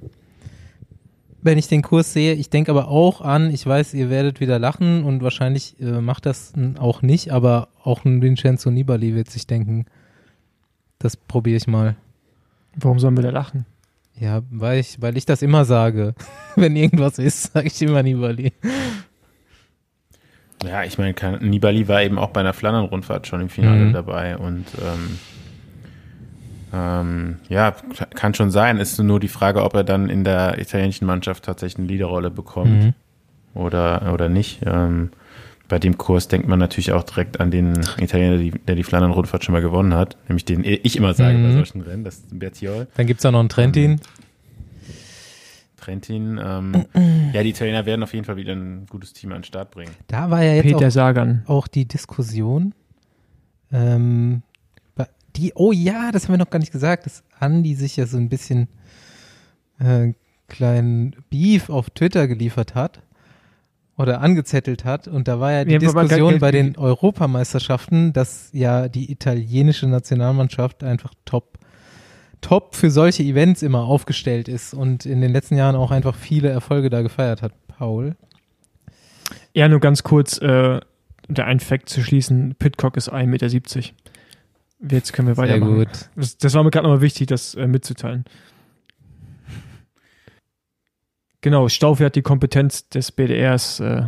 wenn ich den Kurs sehe. Ich denke aber auch an, ich weiß, ihr werdet wieder lachen und wahrscheinlich äh, macht das auch nicht, aber auch ein Vincenzo Nibali wird sich denken, das probiere ich mal. Warum sollen wir da lachen? Ja, weil ich, weil ich das immer sage. (laughs) Wenn irgendwas ist, sage ich immer Nibali. Ja, ich meine, Nibali war eben auch bei einer Flandern-Rundfahrt schon im Finale Mhm. dabei und ähm, ähm, ja, kann schon sein. Ist nur die Frage, ob er dann in der italienischen Mannschaft tatsächlich eine Leaderrolle bekommt. Mhm. oder, oder nicht. Ähm, bei dem Kurs denkt man natürlich auch direkt an den Italiener, der die Flandern-Rundfahrt schon mal gewonnen hat, nämlich den ich immer sage bei Mhm. solchen Rennen, das ist Bertiol, Dann gibt's auch noch einen Trentin. Trentin. Ähm, ja, die Italiener werden auf jeden Fall wieder ein gutes Team an den Start bringen. Da war ja jetzt Peter auch, Sagan. auch die Diskussion. Ähm, bei- die, oh ja, das haben wir noch gar nicht gesagt, dass Andi sich ja so ein bisschen äh, kleinen Beef auf Twitter geliefert hat oder angezettelt hat. Und da war ja die Diskussion bei den Europameisterschaften, dass ja die italienische Nationalmannschaft einfach top, top für solche Events immer aufgestellt ist und in den letzten Jahren auch einfach viele Erfolge da gefeiert hat. Paul. Ja, nur ganz kurz, äh, der einen Fact zu schließen, Pitcock ist 1,70 Meter. Jetzt können wir Sehr weitermachen. gut. Das, das war mir gerade nochmal wichtig, das äh, mitzuteilen. Genau, Staufe hat die Kompetenz des BDRs äh,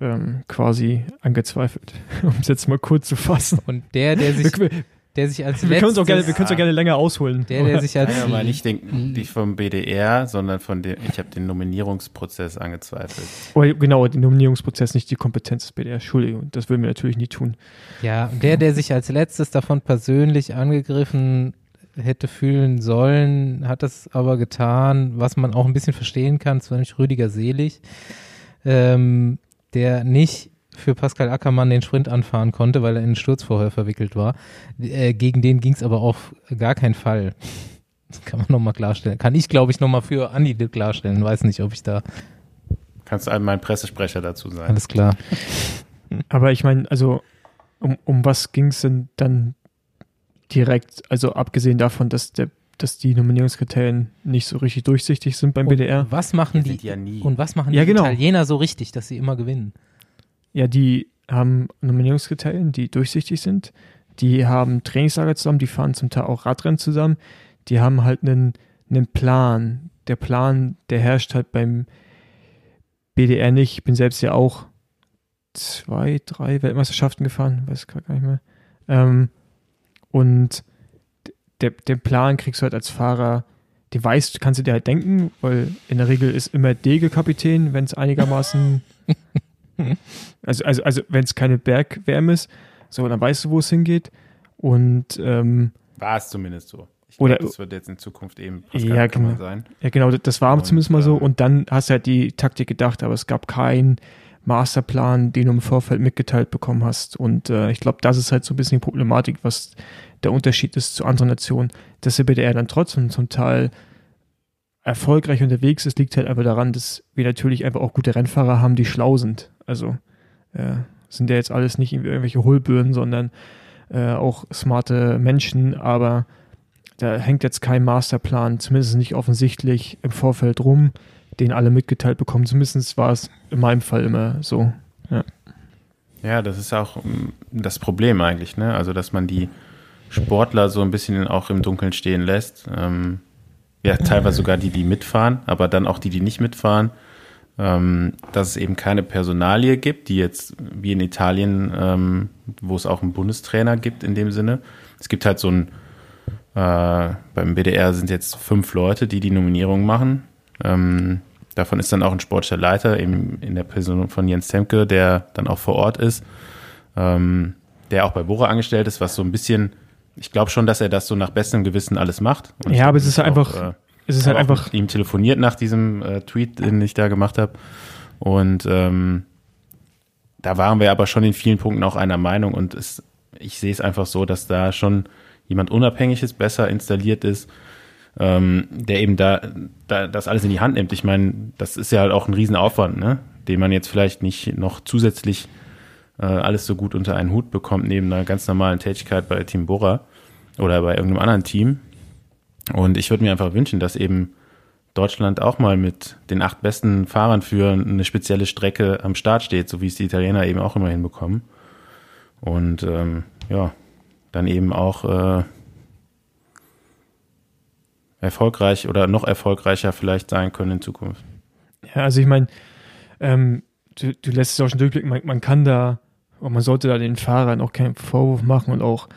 ähm, quasi angezweifelt, (laughs) um es jetzt mal kurz zu fassen. Und der, der sich, Wir, der sich als wir können es auch, gerne- wir können es auch gerne länger ausholen. der, der sich als Nein, aber nicht, den, nicht vom BDR, sondern von dem, ich habe den Nominierungsprozess angezweifelt. Oh, genau, den Nominierungsprozess, nicht die Kompetenz des BDR. Entschuldigung, das würden wir natürlich nie tun. Ja, und der, der sich als letztes davon persönlich angegriffen hätte fühlen sollen, hat das aber getan, was man auch ein bisschen verstehen kann, zwar nicht Rüdiger Selig, ähm, der nicht für Pascal Ackermann den Sprint anfahren konnte, weil er in einen Sturz vorher verwickelt war. Äh, gegen den ging es aber auf gar keinen Fall. Das kann man nochmal klarstellen. Kann ich, glaube ich, nochmal für Andi klarstellen. Weiß nicht, ob ich da. Kannst du mein Pressesprecher dazu sein? Alles klar. (laughs) Aber ich meine, also um, um was ging es denn dann direkt, also abgesehen davon, dass der dass die Nominierungskriterien nicht so richtig durchsichtig sind beim BDR. Und was machen Die die, ja nie. und was machen Ja, die genau. Italiener so richtig, dass sie immer gewinnen? Ja, die haben Nominierungskriterien, die durchsichtig sind. Die haben Trainingslager zusammen, die fahren zum Teil auch Radrennen zusammen. Die haben halt einen, einen Plan. Der Plan, der herrscht halt beim BDR nicht. Ich bin selbst ja auch zwei, drei Weltmeisterschaften gefahren, weiß gar nicht mehr. Ähm, und der, den Plan kriegst du halt als Fahrer, den weißt, kannst du dir halt denken, weil in der Regel ist immer Dege Kapitän, wenn es einigermaßen (laughs) also, also, also wenn es keine Bergwärme ist, so, dann weißt du, wo es hingeht. Und ähm, War es zumindest so. Ich Oder- glaube, das wird jetzt in Zukunft eben Ja, Ackermann genau. sein. ja, genau, das- das war Und, zumindest mal so. ähm, Und dann hast du halt die Taktik gedacht, aber es gab keinen Masterplan, den du im Vorfeld mitgeteilt bekommen hast. Und äh, ich glaube, das ist halt so ein bisschen die Problematik, was der Unterschied ist zu anderen Nationen. Dass der BDR dann trotzdem zum Teil erfolgreich unterwegs ist, liegt halt einfach daran, dass wir natürlich einfach auch gute Rennfahrer haben, die schlau sind. Also äh, sind ja jetzt alles nicht irgendwelche Hohlbirnen, sondern äh, auch smarte Menschen, aber da hängt jetzt kein Masterplan, zumindest nicht offensichtlich im Vorfeld rum, den alle mitgeteilt bekommen. Zumindest war es in meinem Fall immer so. Ja, das ist auch mm, das Problem eigentlich, ne? Also, dass man die Sportler so ein bisschen auch im Dunkeln stehen lässt. Ähm, ja, teilweise sogar die, die mitfahren, aber dann auch die, die nicht mitfahren. Ähm, dass es eben keine Personalie gibt, die jetzt wie in Italien, ähm, wo es auch einen Bundestrainer gibt in dem Sinne. Es gibt halt so ein, äh, beim BDR sind jetzt fünf Leute, die die Nominierung machen. Ähm, davon ist dann auch ein sportlicher Leiter, eben in der Person von Jens Temke, der dann auch vor Ort ist, ähm, der auch bei Bora angestellt ist, was so ein bisschen, ich glaube schon, dass er das so nach bestem Gewissen alles macht. Und Ja, aber es ist halt auch, einfach- äh, Es ist ich halt einfach, mit ihm telefoniert nach diesem äh, Tweet, den ich da gemacht habe. Und ähm, da waren wir aber schon in vielen Punkten auch einer Meinung. Und es, ich sehe es einfach so, dass da schon jemand Unabhängiges besser installiert ist, ähm, der eben da, da das alles in die Hand nimmt. Ich meine, das ist ja halt auch ein Riesenaufwand, ne? den man jetzt vielleicht nicht noch zusätzlich äh, alles so gut unter einen Hut bekommt, neben einer ganz normalen Tätigkeit bei Team Bora oder bei irgendeinem anderen Team. Und ich würde mir einfach wünschen, dass eben Deutschland auch mal mit den acht besten Fahrern für eine spezielle Strecke am Start steht, so wie es die Italiener eben auch immer hinbekommen. Und ähm, ja, dann eben auch äh, erfolgreich oder noch erfolgreicher vielleicht sein können in Zukunft. ja, also ich meine, ähm, du, du lässt es auch schon durchblicken, man, man kann da, und man sollte da den Fahrern auch keinen Vorwurf machen und auch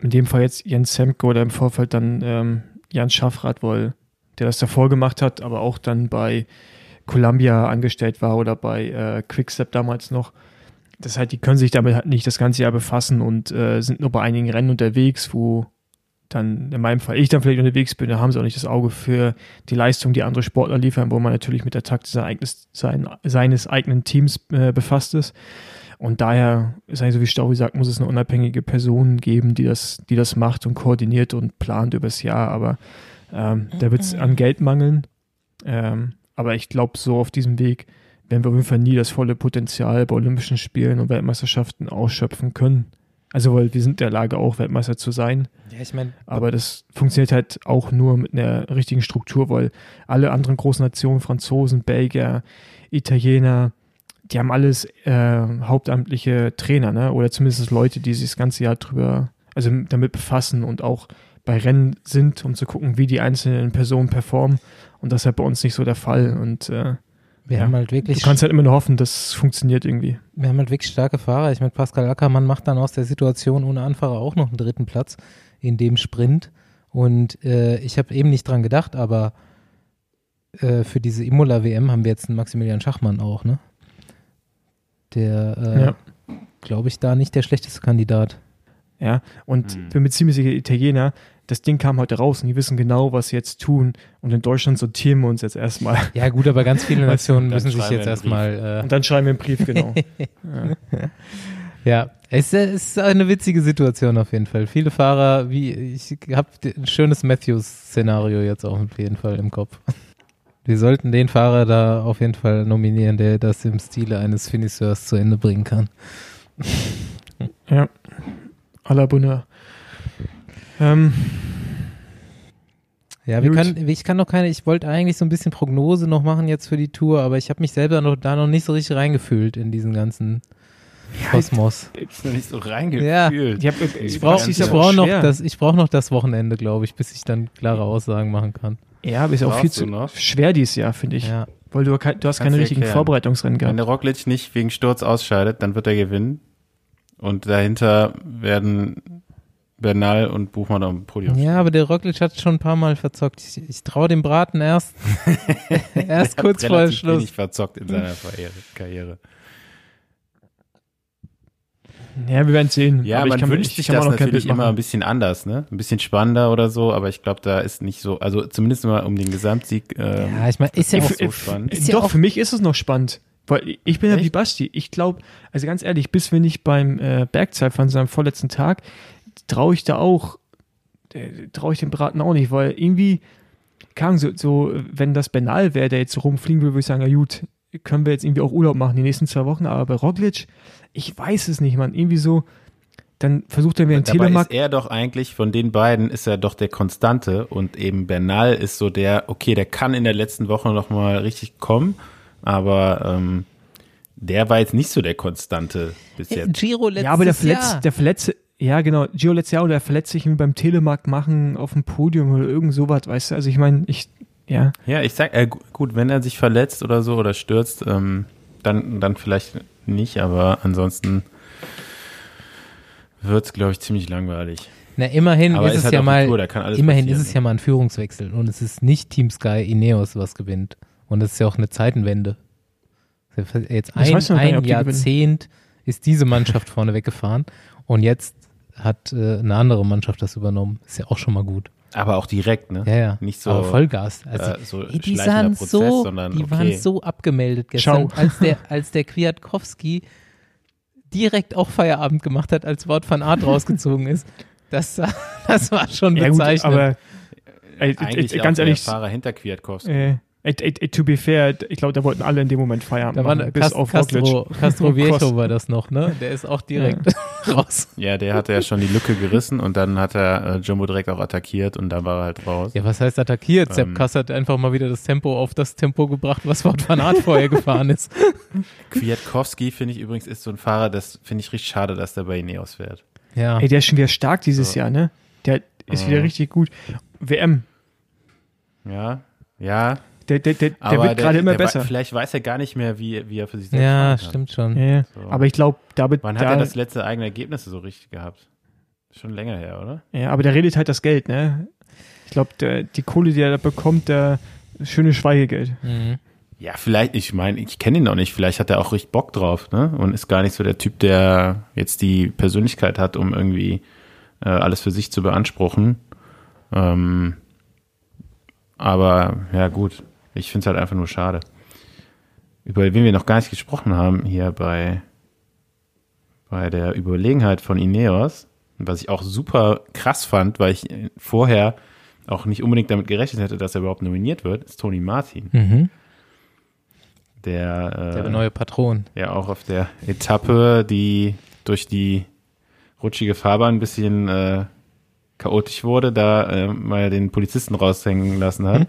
in dem Fall jetzt Jens Semke oder im Vorfeld dann ähm, Jan Schaffrath, weil der das davor gemacht hat, aber auch dann bei Columbia angestellt war oder bei äh, Quickstep damals noch. Das halt, die können sich damit halt nicht das ganze Jahr befassen und äh, sind nur bei einigen Rennen unterwegs, wo dann in meinem Fall ich dann vielleicht unterwegs bin, da haben sie auch nicht das Auge für die Leistung, die andere Sportler liefern, wo man natürlich mit der Taktik sein eigenes, sein, seines eigenen Teams äh, befasst ist. Und daher ist eigentlich so wie Staubi sagt, muss es eine unabhängige Person geben, die das, die das macht und koordiniert und plant übers Jahr. Aber Ähm, da wird es an Geld mangeln. Ähm, aber ich glaube, so auf diesem Weg werden wir auf jeden Fall nie das volle Potenzial bei Olympischen Spielen und Weltmeisterschaften ausschöpfen können. Also, weil wir sind in der Lage, auch Weltmeister zu sein. Ja, ich meine, Aber das funktioniert halt auch nur mit einer richtigen Struktur, weil alle anderen großen Nationen, Franzosen, Belgier, Italiener, die haben alles äh, hauptamtliche Trainer, ne? Oder zumindest Leute, die sich das ganze Jahr drüber, also damit befassen und auch bei Rennen sind, um zu gucken, wie die einzelnen Personen performen. Und das ist halt bei uns nicht so der Fall. Und äh, wir Ja. haben halt wirklich du kannst halt immer nur hoffen, dass es funktioniert irgendwie. Wir haben halt wirklich starke Fahrer. Ich meine, Pascal Ackermann macht dann aus der Situation ohne Anfahrer auch noch einen dritten Platz in dem Sprint. Und äh, ich habe eben nicht dran gedacht, aber äh, für diese Imola-WM haben wir jetzt einen Maximilian Schachmann auch, ne? Der, äh, Ja. glaube ich, da nicht der schlechteste Kandidat. Ja, und Hm. bin mir ziemlich sicher, Italiener, das Ding kam heute raus und die wissen genau, was sie jetzt tun. Und in Deutschland sortieren wir uns jetzt erstmal. Ja, gut, aber ganz viele (laughs) Nationen müssen sich jetzt erstmal. Und dann schreiben wir einen Brief, genau. (laughs) Äh, ja, es äh, es ist eine witzige Situation auf jeden Fall. Viele Fahrer, wie ich habe ein schönes Matthews-Szenario jetzt auch auf jeden Fall im Kopf. Wir sollten den Fahrer da auf jeden Fall nominieren, der das im Stile eines Finisseurs zu Ende bringen kann. ja. À la Bonheur. Ähm, Ja, wir können, ich kann noch keine, ich wollte eigentlich so ein bisschen Prognose noch machen jetzt für die Tour, aber ich habe mich selber noch da noch nicht so richtig reingefühlt in diesen ganzen Kosmos. Ist noch nicht so Ja. reingefühlt. ich hab, Ich brauche ich ja brauch noch, das, ich brauch noch das Wochenende, glaube ich, bis ich dann klare Aussagen machen kann. Ja, aber ist ja auch viel zu noch? schwer dieses Jahr, finde ich. Ja. Weil du, du hast Kannst keine richtigen erklären. Vorbereitungsrennen Wenn gehabt. der Roglic nicht wegen Sturz ausscheidet, dann wird er gewinnen. Und dahinter werden Bernal und Buchmann am Podium. Ja, aber der Roglic hat schon ein paar Mal verzockt. Ich, ich traue dem Braten erst, (laughs) erst Er kurz vor Schluss. wenig verzockt in seiner Karriere. Ja, wir werden sehen. Ja, aber ich man kann, wünscht ich sich das auch noch kein natürlich immer ein bisschen anders, ne? Ein bisschen spannender oder so, aber ich glaube, da ist nicht so, also zumindest mal um den Gesamtsieg. Ähm, Ja, ich meine, ist ja auch so spannend. Ist ja Doch, auch- für mich ist es noch spannend. Weil ich bin ja wie Basti. Ich glaube, also ganz ehrlich, bis wir nicht beim äh, Bergzeitfahren sind am vorletzten Tag, traue ich da auch, äh, traue ich dem Braten auch nicht, weil irgendwie, Ahnung, so, so, wenn das Benal wäre, der jetzt so rumfliegen würde, würde ich sagen, ja gut, können wir jetzt irgendwie auch Urlaub machen die nächsten zwei Wochen, aber bei Roglic, ich weiß es nicht, man, irgendwie so, dann versucht er mir einen Dabei Telemark ist er doch eigentlich, von den beiden ist er doch der Konstante und eben Bernal ist so der, okay, der kann in der letzten Woche noch mal richtig kommen, aber ähm, der war jetzt nicht so der Konstante bis jetzt. Giro letztes Ja, aber der verletzt, Jahr. der verletzte, ja genau, Gio oder der verletzt sich beim Telemark machen auf dem Podium oder irgend sowas, weißt du? Also ich meine, ich, ja, Ja, ich sag, äh, gu- gut, wenn er sich verletzt oder so oder stürzt, ähm, dann, dann vielleicht nicht, aber ansonsten wird's, glaube ich, ziemlich langweilig. Na, immerhin Aber ist ist es halt ja auch eine mal, Tour, da kann alles immerhin passieren, ist es ja mal ein Führungswechsel und es ist nicht Team Sky Ineos, was gewinnt. Und es ist ja auch eine Zeitenwende. Jetzt ein, ein. Jahrzehnt ist diese Mannschaft vorne weggefahren und jetzt hat äh, eine andere Mannschaft das übernommen. Ist ja auch schon mal gut. Aber auch direkt, ne? Ja, ja. Nicht so, Aber Vollgas. Also, äh, so ey, die sahen Prozess, so, sondern die okay. waren so abgemeldet gestern, Ciao. als der, als der Kwiatkowski direkt auch Feierabend gemacht hat, als Wort von Art rausgezogen ist. Das, war- (laughs) das war schon ja gut, bezeichnend. aber ey, auch ganz der ehrlich, Fahrer hinter Kwiatkowski. Ey, ey, ey, to be fair, ich glaube, da wollten alle in dem Moment Feierabend Da war machen, ne- bis Cast, auf Castro. Castro. (laughs) Viejo war das noch, ne? Der ist auch direkt (laughs) raus. Ja, der hatte ja schon die Lücke gerissen und dann hat er äh, Jumbo direkt auch attackiert und da war er halt raus. Ja, was heißt attackiert? Sepp Ähm. Kass hat einfach mal wieder das Tempo auf das Tempo gebracht, was Wort von Art vorher gefahren ist. (laughs) Kwiatkowski, finde ich übrigens, ist so ein Fahrer, das finde ich richtig schade, dass der bei Ineos fährt. Ja. Ey, der ist schon wieder stark dieses So. Jahr, ne? Der ist Mhm. wieder richtig gut. WM, Ja, ja. Der, der, der, der wird gerade immer besser. Vielleicht weiß er gar nicht mehr, wie, wie er für sich selbst Ja, stimmt schon. Ja. So. Aber ich glaube, David, Wann hat da, er das letzte eigene Ergebnisse so richtig gehabt? Schon länger her, oder? ja, aber der redet halt das Geld, ne? Ich glaube, die Kohle, die er da bekommt, der schöne Schweigegeld. Mhm. Ja, vielleicht, ich meine, ich kenne ihn noch nicht, vielleicht hat er auch richtig Bock drauf, ne? Und ist gar nicht so der Typ, der jetzt die Persönlichkeit hat, um irgendwie äh, alles für sich zu beanspruchen. Ähm, aber ja, gut, ich finde es halt einfach nur schade. Über wen wir noch gar nicht gesprochen haben hier bei, bei der Überlegenheit von Ineos, was ich auch super krass fand, weil ich vorher auch nicht unbedingt damit gerechnet hätte, dass er überhaupt nominiert wird, ist Tony Martin, Mhm. der, äh, Der neue Patron. ja auch auf der Etappe, die durch die rutschige Fahrbahn ein bisschen äh, chaotisch wurde, da äh, mal den Polizisten raushängen lassen hat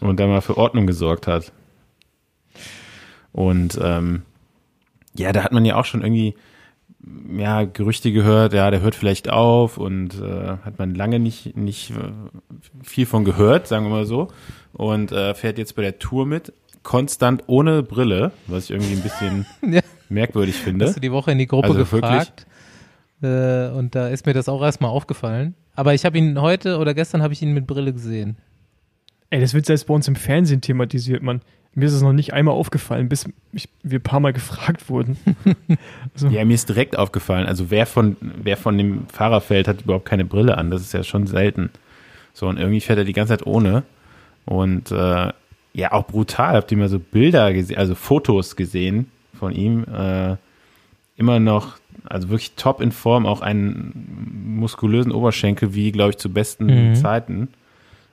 und da mal für Ordnung gesorgt hat. Und ähm, ja, da hat man ja auch schon irgendwie ja, Gerüchte gehört, ja, der hört vielleicht auf und äh, hat man lange nicht, nicht äh, viel von gehört, sagen wir mal so. Und äh, fährt jetzt bei der Tour mit, konstant ohne Brille, was ich irgendwie ein bisschen (laughs) Ja. merkwürdig finde. Hast du die Woche in die Gruppe Also gefragt? Äh, und da ist mir das auch erstmal aufgefallen. Aber ich habe ihn heute oder gestern habe ich ihn mit Brille gesehen. Ey, das wird selbst bei uns im Fernsehen thematisiert, Mann. Mir ist es noch nicht einmal aufgefallen, bis ich, wir ein paar Mal gefragt wurden. (laughs) Ja, mir ist direkt aufgefallen, also wer von, wer von dem Fahrerfeld hat überhaupt keine Brille an? Das ist ja schon selten. So, und irgendwie fährt er die ganze Zeit ohne. Und äh, ja, auch brutal. Habt ihr mal so Bilder gesehen, also Fotos gesehen von ihm? Äh, immer noch, also wirklich top in Form, auch einen muskulösen Oberschenkel, wie, glaube ich, zu besten Mhm. Zeiten.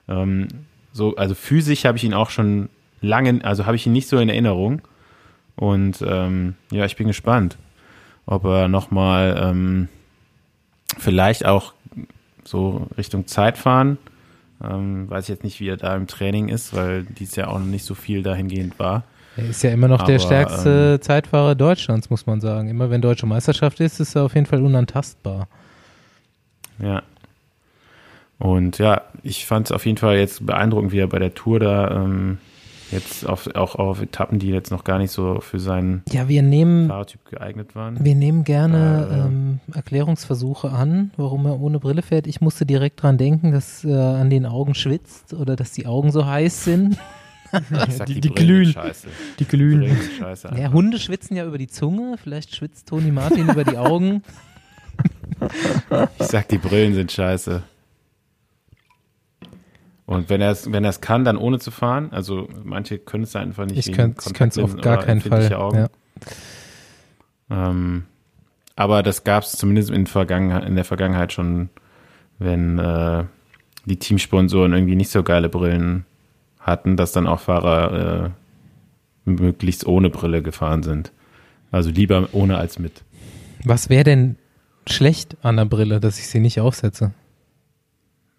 Ähm, so, also physisch habe ich ihn auch schon lange, also habe ich ihn nicht so in Erinnerung. Und ähm, ja, ich bin gespannt, ob er nochmal ähm, vielleicht auch so Richtung Zeitfahren, ähm, weiß ich jetzt nicht, wie er da im Training ist, weil dies ja auch noch nicht so viel dahingehend war. Er ist ja immer noch der Aber, stärkste Zeitfahrer Deutschlands, muss man sagen. Immer wenn deutsche Meisterschaft ist, ist er auf jeden Fall unantastbar. Ja. Und ja, ich fand es auf jeden Fall jetzt beeindruckend, wie er bei der Tour da ähm, jetzt auf, auch auf Etappen, die jetzt noch gar nicht so für seinen Ja, wir nehmen, Fahrertyp geeignet waren. wir nehmen gerne Äh, äh. ähm, Erklärungsversuche an, warum er ohne Brille fährt. Ich musste direkt dran denken, dass er an den Augen schwitzt oder dass die Augen so heiß sind. (laughs) Die, die, die glühen, die Die glühen. Sind Scheiße. Ja, Hunde schwitzen ja über die Zunge, vielleicht schwitzt Toni Martin über die Augen. Ich sag, die Brillen sind scheiße. Und wenn er es wenn er's kann, dann ohne zu fahren. Also manche können es einfach nicht. Ich könnte es auf gar keinen Fall. Ja. Ähm, aber das gab es zumindest in, Vergangenheit, in der Vergangenheit schon, wenn äh, die Teamsponsoren irgendwie nicht so geile Brillen hatten, dass dann auch Fahrer äh, möglichst ohne Brille gefahren sind. Also lieber ohne als mit. Was wäre denn schlecht an der Brille, dass ich sie nicht aufsetze?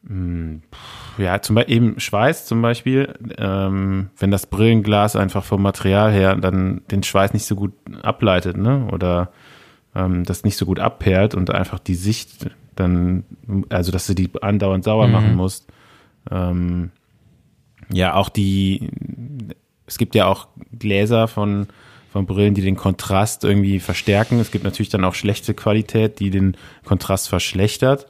Hm, pff, Ja, zum Beispiel eben Schweiß zum Beispiel, ähm, wenn das Brillenglas einfach vom Material her dann den Schweiß nicht so gut ableitet, ne? Oder ähm, das nicht so gut abperlt und einfach die Sicht dann, also dass du die andauernd sauer Mhm. machen musst. Ähm, ja, auch die, es gibt ja auch Gläser von, von Brillen, die den Kontrast irgendwie verstärken. Es gibt natürlich dann auch schlechte Qualität, die den Kontrast verschlechtert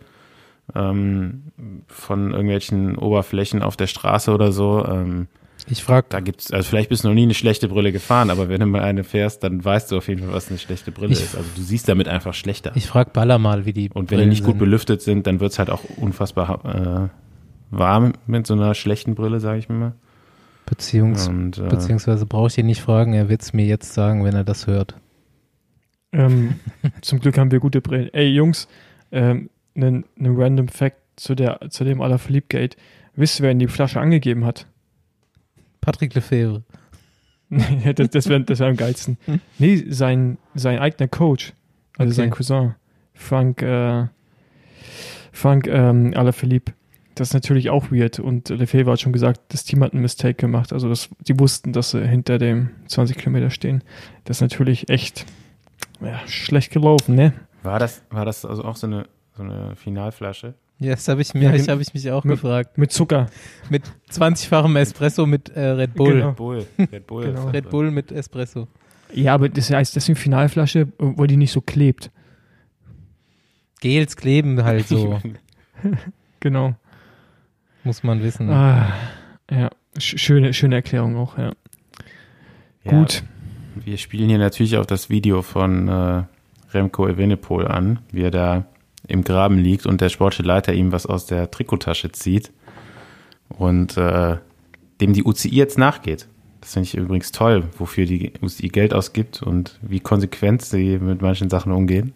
ähm, von irgendwelchen Oberflächen auf der Straße oder so. Ähm, Ich frage, da gibt's, also vielleicht bist du noch nie eine schlechte Brille gefahren, aber wenn du mal eine fährst, dann weißt du auf jeden Fall, was eine schlechte Brille Ich- ist. Also du siehst damit einfach schlechter. ich frag Baller mal, wie die Und wenn die Brillen nicht gut sind. belüftet sind, dann wird's halt auch unfassbar äh, warm mit so einer schlechten Brille, sage ich mir mal. Beziehungs Und, äh, Beziehungsweise brauche ich ihn nicht fragen, er wird es mir jetzt sagen, wenn er das hört. Ähm, (laughs) zum Glück haben wir gute Brillen. Ey, Jungs, ähm, ein ne random Fact zu, der, zu dem Alaphilippe-Gate. Wisst ihr, wer in die Flasche angegeben hat? Patrick Lefebvre. (laughs) Das das wäre das wär am geilsten. Nee, sein, sein eigener Coach, also Okay. sein Cousin, Frank, äh, Frank ähm, Alaphilippe. Das ist natürlich auch weird. Und Lefebvre hat schon gesagt, das Team hat einen Mistake gemacht. Also das, die wussten, dass sie hinter dem 20 Kilometer stehen. Das ist natürlich echt ja, schlecht gelaufen, ne? war das, war das also auch so eine, so eine Finalflasche? Ja, das habe ich, mir- Ja, ich, gen- hab ich mich auch mit- gefragt. Mit Zucker. Mit 20-fachem Espresso mit äh, Red Bull. Genau. Red Bull. Red Bull. Genau. ist- Red Bull mit Espresso. Ja, aber das heißt deswegen Finalflasche, weil die nicht so klebt. Gels kleben halt so, (laughs) Genau. muss man wissen. Ah, ja, Sch schöne, schöne Erklärung auch, ja. Ja, Gut. Wir spielen hier natürlich auch das Video von äh, Remco Evenepoel an, wie er da im Graben liegt und der sportliche Leiter ihm was aus der Trikottasche zieht und äh, dem die UCI jetzt nachgeht. Das finde ich übrigens toll, wofür die UCI Geld ausgibt und wie konsequent sie mit manchen Sachen umgehen.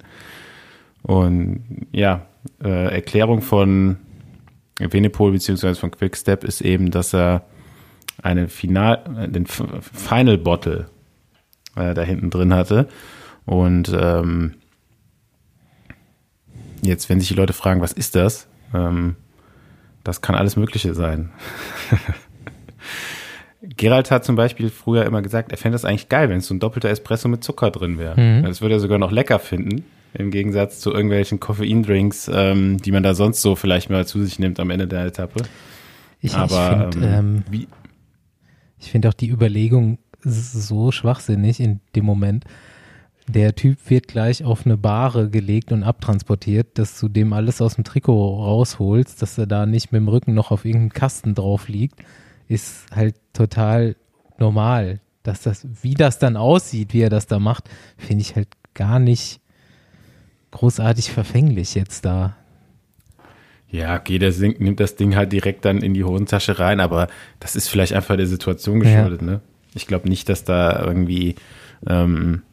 Und ja, äh, Erklärung von Evenepoel beziehungsweise von Quickstep ist eben, dass er eine Final, äh, den Final Bottle äh, da hinten drin hatte. Und ähm, jetzt, wenn sich die Leute fragen, was ist das? Ähm, das kann alles Mögliche sein. (laughs) Gerald hat zum Beispiel früher immer gesagt, er fände es eigentlich geil, wenn es so ein doppelter Espresso mit Zucker drin wäre. Mhm. Das würde er sogar noch lecker finden, im Gegensatz zu irgendwelchen Koffeindrinks, ähm, die man da sonst so vielleicht mal zu sich nimmt am Ende der Etappe. Ich, Aber ich finde ähm, ähm, ich find auch die Überlegung so schwachsinnig in dem Moment. Der Typ wird gleich auf eine Bahre gelegt und abtransportiert, dass du dem alles aus dem Trikot rausholst, dass er da nicht mit dem Rücken noch auf irgendeinem Kasten drauf liegt, ist halt total normal. Dass das, wie das dann aussieht, wie er das da macht, finde ich halt gar nicht großartig verfänglich jetzt da. Ja, okay, der singt, nimmt das Ding halt direkt dann in die Hosentasche rein, aber das ist vielleicht einfach der Situation Ja. geschuldet, ne? Ich glaube nicht, dass da irgendwie, ähm,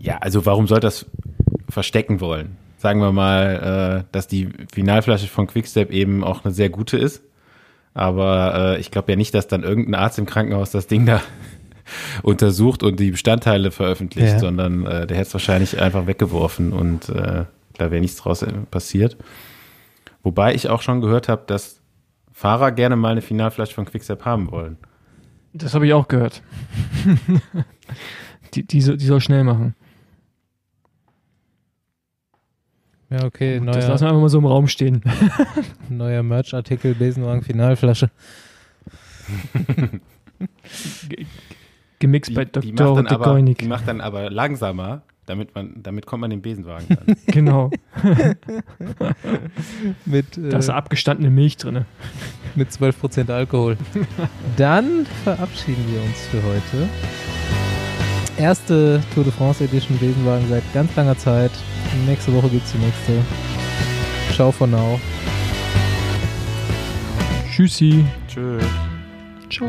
ja, also warum soll das verstecken wollen? Sagen wir mal, äh, dass die Finalflasche von Quickstep eben auch eine sehr gute ist, aber äh, ich glaube ja nicht, dass dann irgendein Arzt im Krankenhaus das Ding da (laughs) untersucht und die Bestandteile veröffentlicht, Ja. sondern äh, der hätte es wahrscheinlich einfach weggeworfen und äh, da wäre nichts draus äh, passiert. Wobei ich auch schon gehört habe, dass Fahrer gerne mal eine Finalflasche von Quickstep haben wollen. Das habe ich auch gehört. (laughs) die, die, soll, die soll schnell machen. Ja, okay, Das neuer, lassen wir einfach mal so im Raum stehen. (laughs) neuer Merch-Artikel, Besenwagen Finalflasche. (laughs) Ge- Gemixt bei die, Dr. macht dann aber, die macht dann aber langsamer, damit man, damit kommt man den Besenwagen dann. (laughs) Genau. Mit, äh, Da ist abgestandene Milch drin. mit 12% Alkohol. Dann verabschieden wir uns für heute. Erste Tour de France Edition Besenwagen seit ganz langer Zeit. Nächste Woche gibt's die nächste. Ciao for now. Tschüssi. Tschö. Ciao.